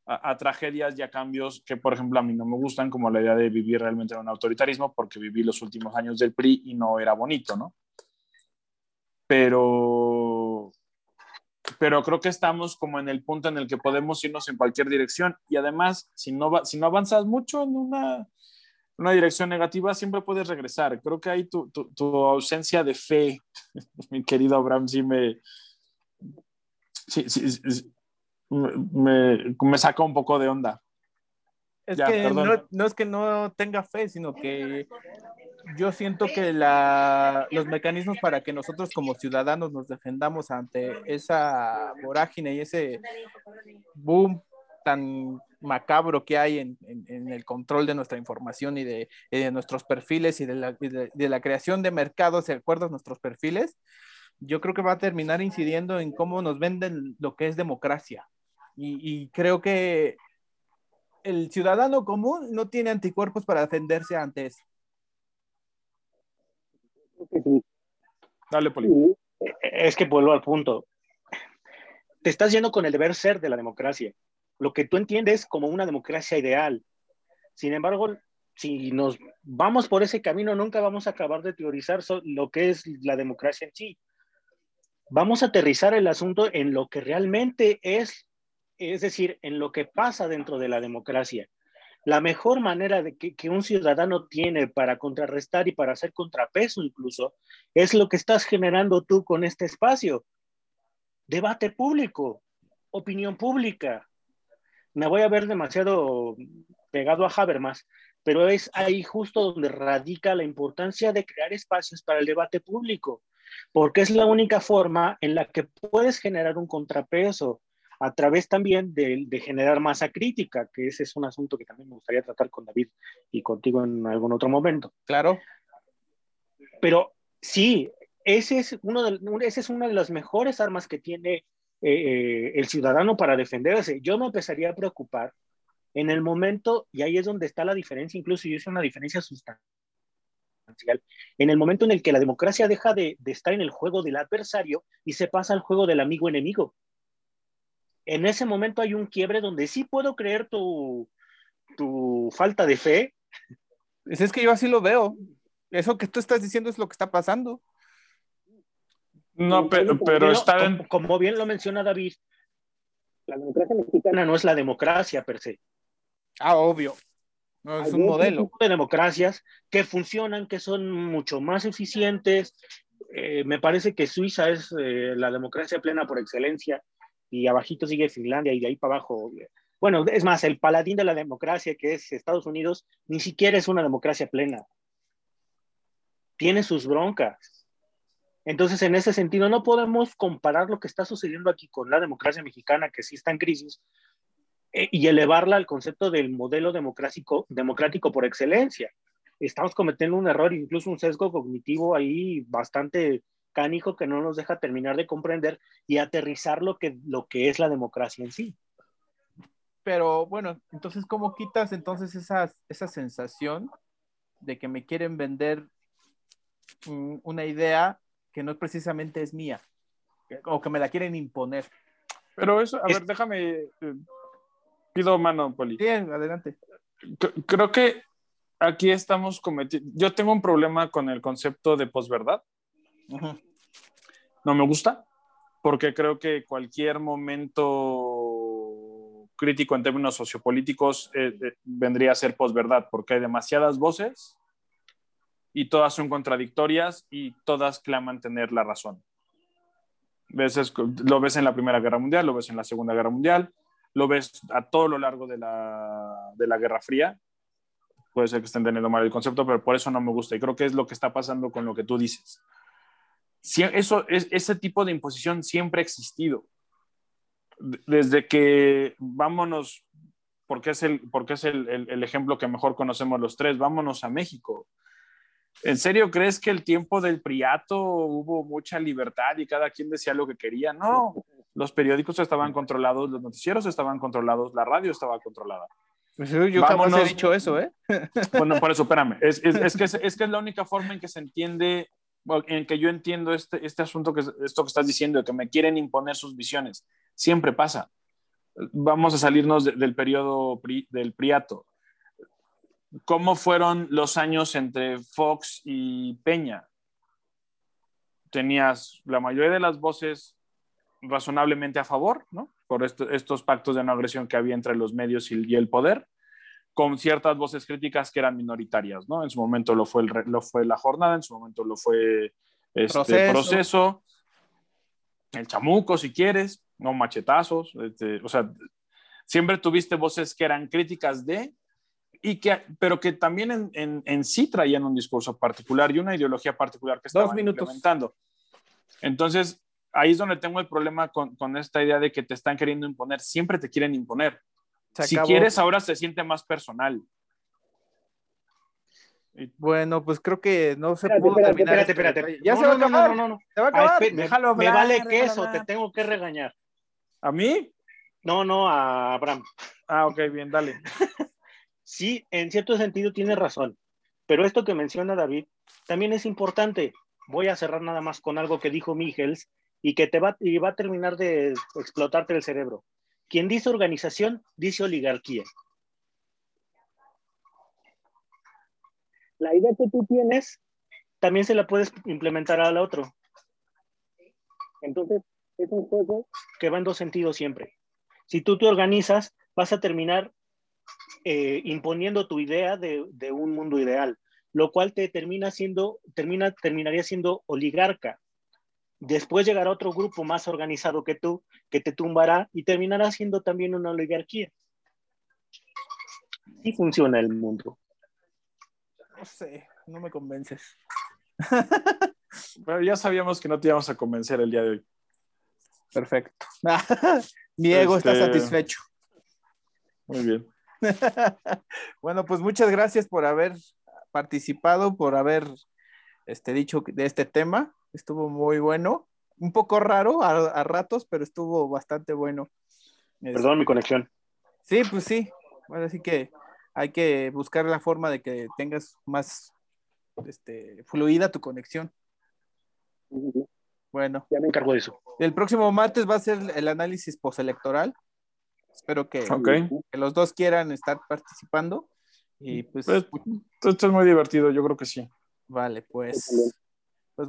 a, tragedias y a cambios que, por ejemplo, a mí no me gustan, como la idea de vivir realmente en un autoritarismo, porque viví los últimos años del PRI y no era bonito, ¿no? Pero, pero creo que estamos como en el punto en el que podemos irnos en cualquier dirección y además, si no, si no avanzas mucho en una una dirección negativa, siempre puedes regresar. Creo que ahí tu, tu, ausencia de fe, <laughs> mi querido Abraham, sí me, sí, sí, me, me saca un poco de onda. Es que no, no, es que no tenga fe, sino que yo siento que la, los mecanismos para que nosotros como ciudadanos nos defendamos ante esa vorágine y ese boom tan macabro que hay en, el control de nuestra información y de, nuestros perfiles y de la, creación de mercados de acuerdo a nuestros perfiles, yo creo que va a terminar incidiendo en cómo nos venden lo que es democracia. Y, creo que el ciudadano común no tiene anticuerpos para defenderse ante eso. Dale, Poli. Es que vuelvo al punto. Te estás yendo con el deber ser de la democracia lo que tú entiendes como una democracia ideal. Sin embargo, si nos vamos por ese camino, nunca vamos a acabar de teorizar lo que es la democracia en sí. Vamos a aterrizar el asunto en lo que realmente es, es decir, en lo que pasa dentro de la democracia. La mejor manera de que, que un ciudadano tiene para contrarrestar y para hacer contrapeso incluso es lo que estás generando tú con este espacio. Debate público, opinión pública, me voy a ver demasiado pegado a Habermas, pero es ahí justo donde radica la importancia de crear espacios para el debate público, porque es la única forma en la que puedes generar un contrapeso a través también de, de, generar masa crítica, que ese es un asunto que también me gustaría tratar con David y contigo en algún otro momento. Claro. Pero sí, ese es, uno de, ese es una de las mejores armas que tiene eh, el ciudadano para defenderse. Yo me empezaría a preocupar en el momento, y ahí es donde está la diferencia, incluso yo hice una diferencia sustancial, en el momento en el que la democracia deja de, de estar en el juego del adversario y se pasa al juego del amigo enemigo. En ese momento hay un quiebre donde sí puedo creer tu, tu falta de fe. Es que yo así lo veo. Eso que tú estás diciendo es lo que está pasando. No, pero, pero está en... como, bien lo menciona David, la democracia mexicana no es la democracia per se. Ah, obvio. No, es un modelo. de democracias que funcionan, que son mucho más eficientes. Eh, me parece que Suiza es eh, la democracia plena por excelencia y abajito sigue Finlandia y de ahí para abajo. Bueno, es más, el paladín de la democracia que es Estados Unidos ni siquiera es una democracia plena. Tiene sus broncas entonces, en ese sentido, no podemos comparar lo que está sucediendo aquí con la democracia mexicana, que sí está en crisis, eh, y elevarla al concepto del modelo democrático, democrático por excelencia. Estamos cometiendo un error, incluso un sesgo cognitivo ahí bastante cánico que no nos deja terminar de comprender y aterrizar lo que, lo que es la democracia en sí. Pero bueno, entonces, ¿cómo quitas entonces esa, esa sensación de que me quieren vender una idea que no precisamente es mía, o que me la quieren imponer. Pero eso, a ver, déjame, eh, pido mano, Poli. Bien, adelante. Creo que aquí estamos cometiendo, yo tengo un problema con el concepto de posverdad. No me gusta, porque creo que cualquier momento crítico en términos sociopolíticos eh, eh, vendría a ser posverdad, porque hay demasiadas voces y todas son contradictorias y todas claman tener la razón. lo ves en la Primera Guerra Mundial, lo ves en la Segunda Guerra Mundial, lo ves a todo lo largo de la, de la Guerra Fría. Puede ser que estén teniendo mal el concepto, pero por eso no me gusta y creo que es lo que está pasando con lo que tú dices. Eso, ese tipo de imposición siempre ha existido. Desde que, vámonos, porque es, el, porque es el, el, ejemplo que mejor conocemos los tres, vámonos a México. ¿En serio crees que el tiempo del priato hubo mucha libertad y cada quien decía lo que quería? No, los periódicos estaban controlados, los noticieros estaban controlados, la radio estaba controlada. Pues yo jamás he dicho eso, ¿eh? Bueno, por eso, espérame. <laughs> Es, es, es, que es, es, que es la única forma en que se entiende, en que yo entiendo este, este asunto, que esto que estás diciendo, de que me quieren imponer sus visiones. Siempre pasa. Vamos a salirnos del periodo del Priato. ¿Cómo fueron los años entre Fox y Peña? Tenías la mayoría de las voces razonablemente a favor, ¿no? Por estos pactos de no agresión que había entre los medios y, el poder, con ciertas voces críticas que eran minoritarias, ¿no? En su momento lo fue, el, lo fue la jornada, en su momento lo fue este proceso. el chamuco, si quieres, no machetazos, este, o sea, siempre tuviste voces que eran críticas de, y que, pero que también en, en, en sí traían un discurso particular y una ideología particular que estaban implementando. Entonces, ahí es donde tengo el problema con, con, esta idea de que te están queriendo imponer. Siempre te quieren imponer. Si quieres, ahora se siente más personal. Bueno, pues creo que no se espérate, pudo espérate, terminar. Espérate, espérate. Ya no, se va a acabar. No, no, no, Se va a acabar. Ay, Déjalo me, me vale queso, te tengo que regañar. ¿A mí? No, no, a Abraham. Ah, ok, bien, dale. <laughs> sí, en cierto sentido tiene razón. Pero esto que menciona David también es importante. Voy a cerrar nada más con algo que dijo Miguels y que te va, y va a terminar de explotarte el cerebro. Quien dice organización, dice oligarquía. La idea que tú tienes, también se la puedes implementar al otro. Entonces, es un juego que va en dos sentidos siempre. Si tú te organizas, vas a terminar eh, imponiendo tu idea de, de, un mundo ideal, lo cual te termina siendo, termina, terminaría siendo oligarca, Después llegará otro grupo más organizado que tú, que te tumbará y terminará siendo también una oligarquía. Así funciona el mundo. No sé, no me convences. <laughs> Pero ya sabíamos que no te íbamos a convencer el día de hoy. Perfecto. <laughs> Mi ego está este, satisfecho. Muy bien. <laughs> bueno, pues muchas gracias por haber participado, por haber este, dicho de este tema estuvo muy bueno, un poco raro a, ratos, pero estuvo bastante bueno. Perdón mi conexión. Sí, pues sí, bueno, así que hay que buscar la forma de que tengas más este, fluida tu conexión. Bueno. Ya me encargo de eso. El próximo martes va a ser el análisis postelectoral. Espero que, que los dos quieran estar participando. Y pues, pues, esto es muy divertido, yo creo que sí. Vale, pues. Pues